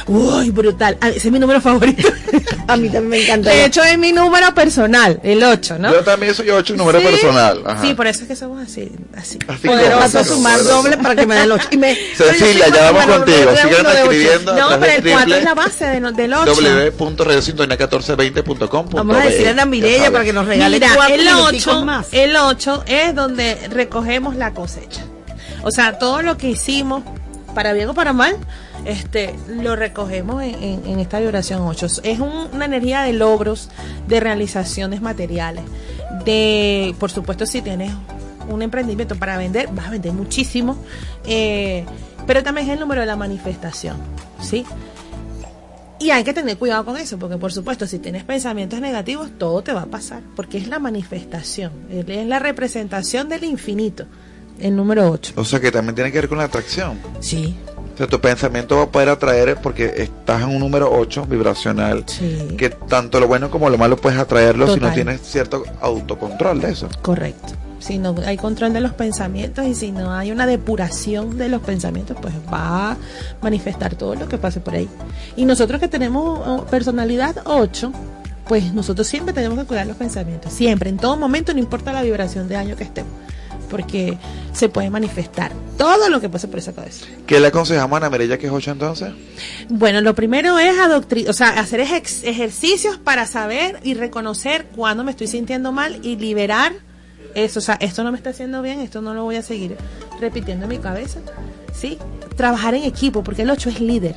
Uy, brutal. Ah, Ese es mi número favorito. A mí también me encanta. De hecho, es mi número personal, el 8, ¿no? Yo también soy 8, número Sí. personal. Ajá. Sí, por eso es que somos así, así. Así Poderosos. como- sumar doble para que me dé el 8. Y me, Cecilia, ya vamos contigo. Sigan escribiendo. No, pero el de 4 es la base de del 8. www.radiosintonía1420.com. Vamos a decirle a Ana Mirella para que nos regale Mira, cuatro el minuticos 8, más. el 8 es donde recogemos la cosecha. O sea, todo lo que hicimos, para bien o para mal, este, lo recogemos en, en- en esta vibración 8. Es un- una energía de logros, de realizaciones materiales, de, por supuesto, si tienes un emprendimiento para vender, vas a vender muchísimo, eh, pero también es el número de la manifestación, ¿sí? Y hay que tener cuidado con eso, porque por supuesto, si tienes pensamientos negativos, todo te va a pasar, porque es la manifestación, es la representación del infinito, el número 8. O sea que también tiene que ver con la atracción. Sí. O sea, tu pensamiento va a poder atraer porque estás en un número 8 vibracional. Sí. Que tanto lo bueno como lo malo puedes atraerlo si no tienes cierto autocontrol de eso. Correcto. Si no hay control de los pensamientos y si no hay una depuración de los pensamientos, pues va a manifestar todo lo que pase por ahí. Y nosotros que tenemos oh, personalidad 8, pues nosotros siempre tenemos que cuidar los pensamientos. Siempre, en todo momento, no importa la vibración de año que estemos. Porque se puede manifestar todo lo que pase por esa cabeza. ¿Qué le aconsejamos a Ana que es 8 entonces? Bueno, lo primero es o sea, hacer ejer- ejercicios para saber y reconocer cuando me estoy sintiendo mal y liberar eso. O sea, esto no me está haciendo bien, esto no lo voy a seguir repitiendo en mi cabeza. ¿Sí? Trabajar en equipo, porque el 8 es líder.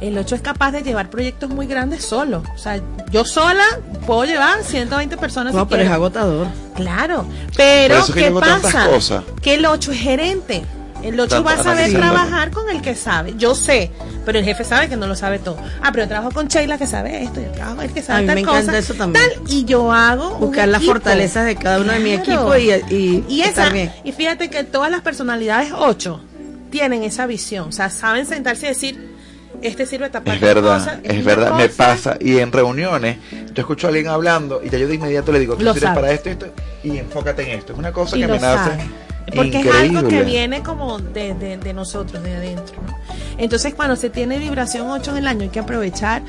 El 8 es capaz de llevar proyectos muy grandes solo. O sea, yo sola puedo llevar 120 personas. No, si pero es agotador. Claro, pero es que ¿qué pasa? Que el 8 es gerente. El 8 va a saber trabajar con el que sabe. Yo sé, pero el jefe sabe que no lo sabe todo. Ah, pero yo trabajo con Sheila que sabe esto, yo trabajo con el que sabe A mí tal me cosa. encanta eso también. tal, y yo hago un Buscar las fortalezas de cada uno de mi equipo y, y, Y estar esa, bien. y fíjate que todas las personalidades 8 tienen esa visión, o sea, saben sentarse y decir, este sirve para Es verdad, cosa, es verdad, me cosa". pasa. Y en reuniones, yo escucho a alguien hablando y ya yo de inmediato le digo, tú Lo sirves para esto, esto y enfócate en esto. Es una cosa y que me nace. Porque increíble. es algo que viene como de, de- de nosotros, de adentro. ¿no? Entonces, cuando se tiene vibración 8 en el año, hay que aprovechar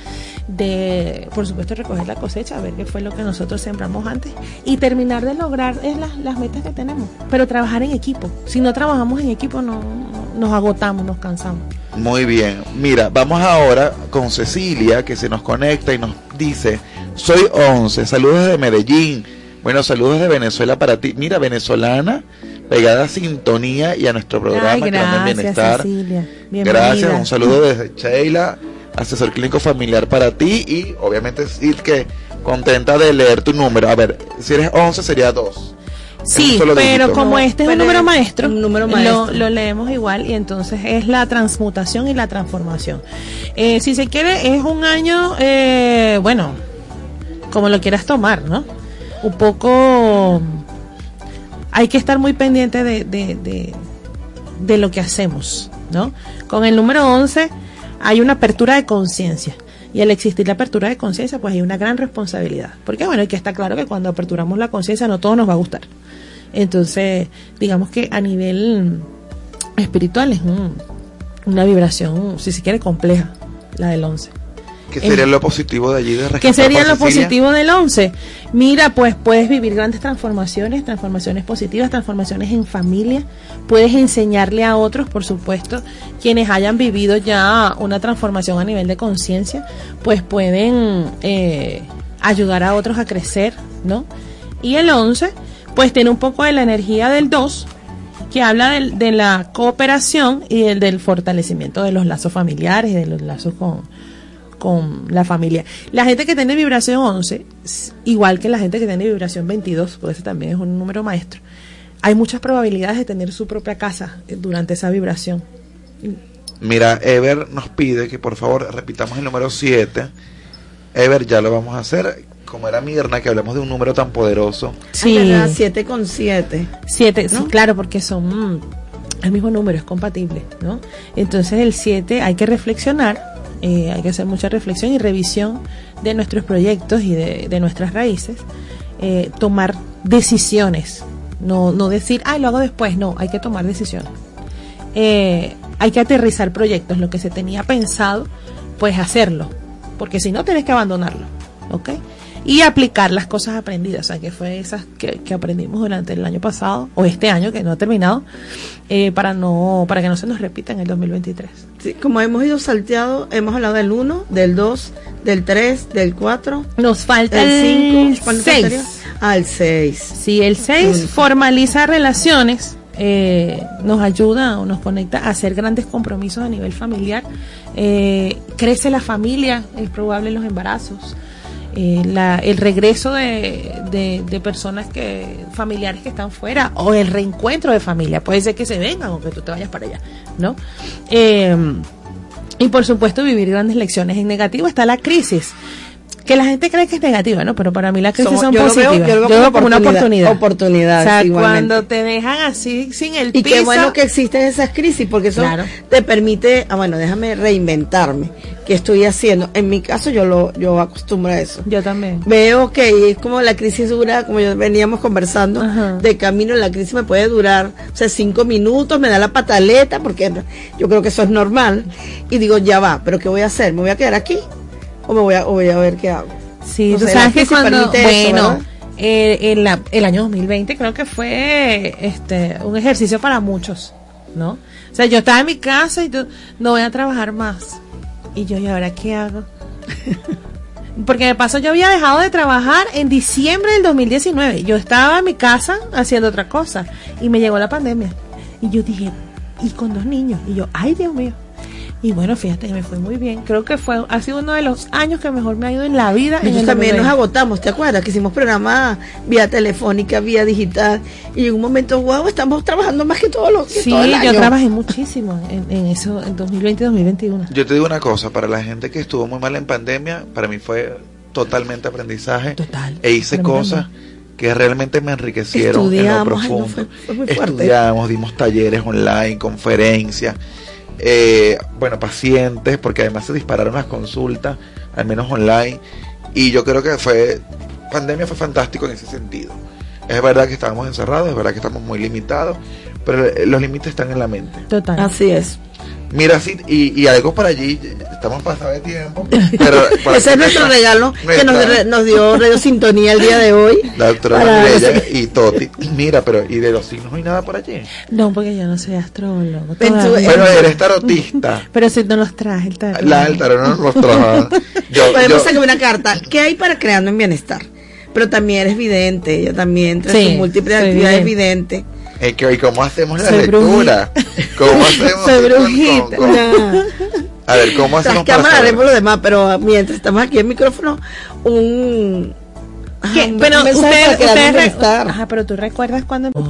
de, por supuesto, recoger la cosecha, ver qué fue lo que nosotros sembramos antes y terminar de lograr es las, las metas que tenemos. Pero trabajar en equipo. Si no trabajamos en equipo, no, no- nos agotamos, nos cansamos. Muy bien. Mira, vamos ahora con Cecilia, que se nos conecta y nos dice, soy 11, saludos desde Medellín. Bueno, saludos de Venezuela para ti. Mira, venezolana, pegada a sintonía y a nuestro programa, Ay, gracias, Bienestar. Cecilia. Bienvenida. Gracias, un saludo desde Sheila, asesor clínico familiar para ti y obviamente decir que contenta de leer tu número. A ver, si eres 11 sería 2. Sí, pero dígito. como este es un número es maestro, un número Lo, lo leemos igual y entonces es la transmutación y la transformación. Eh, si se quiere, es un año, eh, bueno, como lo quieras tomar, ¿no? Un poco... Hay que estar muy pendiente de, de, de, de lo que hacemos, ¿no? Con el número 11 hay una apertura de conciencia. Y al existir la apertura de conciencia, pues hay una gran responsabilidad. Porque bueno, hay que estar claro que cuando aperturamos la conciencia no todo nos va a gustar. Entonces, digamos que a nivel espiritual es un- una vibración, si se quiere, compleja, la del 11. ¿Qué sería lo positivo de allí de ¿Qué sería lo Cecilia? positivo del 11? Mira, pues puedes vivir grandes transformaciones, transformaciones positivas, transformaciones en familia. Puedes enseñarle a otros, por supuesto, quienes hayan vivido ya una transformación a nivel de conciencia, pues pueden eh, ayudar a otros a crecer, ¿no? Y el 11, pues tiene un poco de la energía del 2, que habla de, la cooperación y del fortalecimiento de los lazos familiares y de los lazos con, con la familia. La gente que tiene vibración 11, s- igual que la gente que tiene vibración 22, porque ese también es un número maestro, hay muchas probabilidades de tener su propia casa eh, durante esa vibración. Mira, Ever nos pide que por favor repitamos el número 7. Ever, ya lo vamos a hacer. Como era Mirna, que hablemos de un número tan poderoso. Sí. Ay, ¿verdad? Siete con siete. Siete, sí, ¿No? claro, porque son mm, el mismo número, es compatible, ¿no? Entonces el 7 hay que reflexionar, eh, hay que hacer mucha reflexión y revisión de nuestros proyectos y de, nuestras raíces, eh, tomar decisiones, no, no decir, ay, lo hago después, no, hay que tomar decisiones. Eh, hay que aterrizar proyectos, lo que se tenía pensado, pues hacerlo, porque si no tienes que abandonarlo, ¿ok? Y aplicar las cosas aprendidas, o sea, que fue esas que, que aprendimos durante el año pasado, o este año que no ha terminado, para no para que no se nos repita en el 2023. Como hemos ido salteado, hemos hablado del 1, del 2, del 3, del 4. Nos falta el el 5. ¿Cuánto seis. faltaría? Ah, el 6. Sí, el 6 formaliza relaciones, eh, nos ayuda o nos conecta a hacer grandes compromisos a nivel familiar. Eh, crece la familia, es probable los embarazos. Eh, la- el regreso de, de- personas que familiares que están fuera o el reencuentro de familia. Puede ser que se vengan o que tú te vayas para allá no Eh, y por supuesto vivir grandes lecciones en negativo. Está la crisis que la gente cree que es negativa, ¿no? Pero para mí la crisis Somos- son yo lo veo- positivas. yo lo veo como como una oportunidad. oportunidad. O sea, igualmente. cuando te dejan así sin el Y piso. qué bueno que existen esas crisis, porque eso Claro. te permite, ah, bueno, déjame reinventarme. ¿Qué estoy haciendo? En mi caso, yo lo yo acostumbro a eso. Yo también. Veo que es como la crisis dura, como ya veníamos conversando, de camino, la crisis me puede durar, o sea, cinco minutos, me da la pataleta, porque yo creo que eso es normal. Y digo, ya va, pero ¿qué voy a hacer? ¿Me voy a quedar aquí? ¿O me voy a, o voy a ver qué hago? Sí, O tú sea, sabes que cuando, eso, bueno, ¿verdad? eh, en la- el año 2020 creo que fue este un ejercicio para muchos, ¿no? O sea, yo estaba en mi casa y tú, no voy a trabajar más. Y yo, ¿y ahora qué hago? Porque de paso yo había dejado de trabajar en diciembre del 2019. Yo estaba en mi casa haciendo otra cosa y me llegó la pandemia. Y yo dije, y con dos niños. Y yo, ay Dios mío. Y bueno, fíjate que me fue muy bien. Creo que fue ha sido uno de los años que mejor me ha ido en la vida. en Nosotros también nos 2020. agotamos, ¿te acuerdas? Que hicimos programa vía telefónica, vía digital, y en un momento, wow, estamos trabajando más que todos los que Sí, todo el yo año. trabajé muchísimo en, en eso, en 2020 y 2021. Yo te digo una cosa, para la gente que estuvo muy mal en pandemia, para mí fue totalmente aprendizaje. Total. E hice cosas que realmente me enriquecieron en lo Estudiamos, ay, no, profundo. fue- fue muy fuerte. Estudiamos, dimos talleres online, conferencias, eh, bueno, pacientes, porque además se dispararon las consultas, al menos online. Y yo creo que fue, pandemia fue fantástico en ese sentido. Es verdad que estábamos encerrados, es verdad que estamos muy limitados, pero eh, los límites están en la mente. Total. Así es. Mira, sí, y, y algo para allí, estamos pasados de tiempo. Pero Ese es nuestro está regalo que nos, re- nos dio Radio Sintonía el día de hoy. La doctora Para- y Toti. Mira, pero ¿y de los signos no hay nada por allí? No, porque yo no soy astrólogo. Pero. Bueno, eres tarotista. Pero si no los traje el tarot. La del tarot no nos trabaja. Yo, Podemos yo, sacar una carta. ¿Qué hay para creando en bienestar? Pero también eres vidente, ella también, entre Sí, sus múltiples actividades vidente. Eh, que- ¿y cómo hacemos la Soy lectura? ¿Cómo hacemos? Soy brujita. con- con- A ver, ¿cómo hacemos para cámara saber? haremos lo demás, pero mientras estamos aquí en micrófono, un, ¿Qué? Pero ustedes, ustedes. Ajá, pero tú recuerdas cuando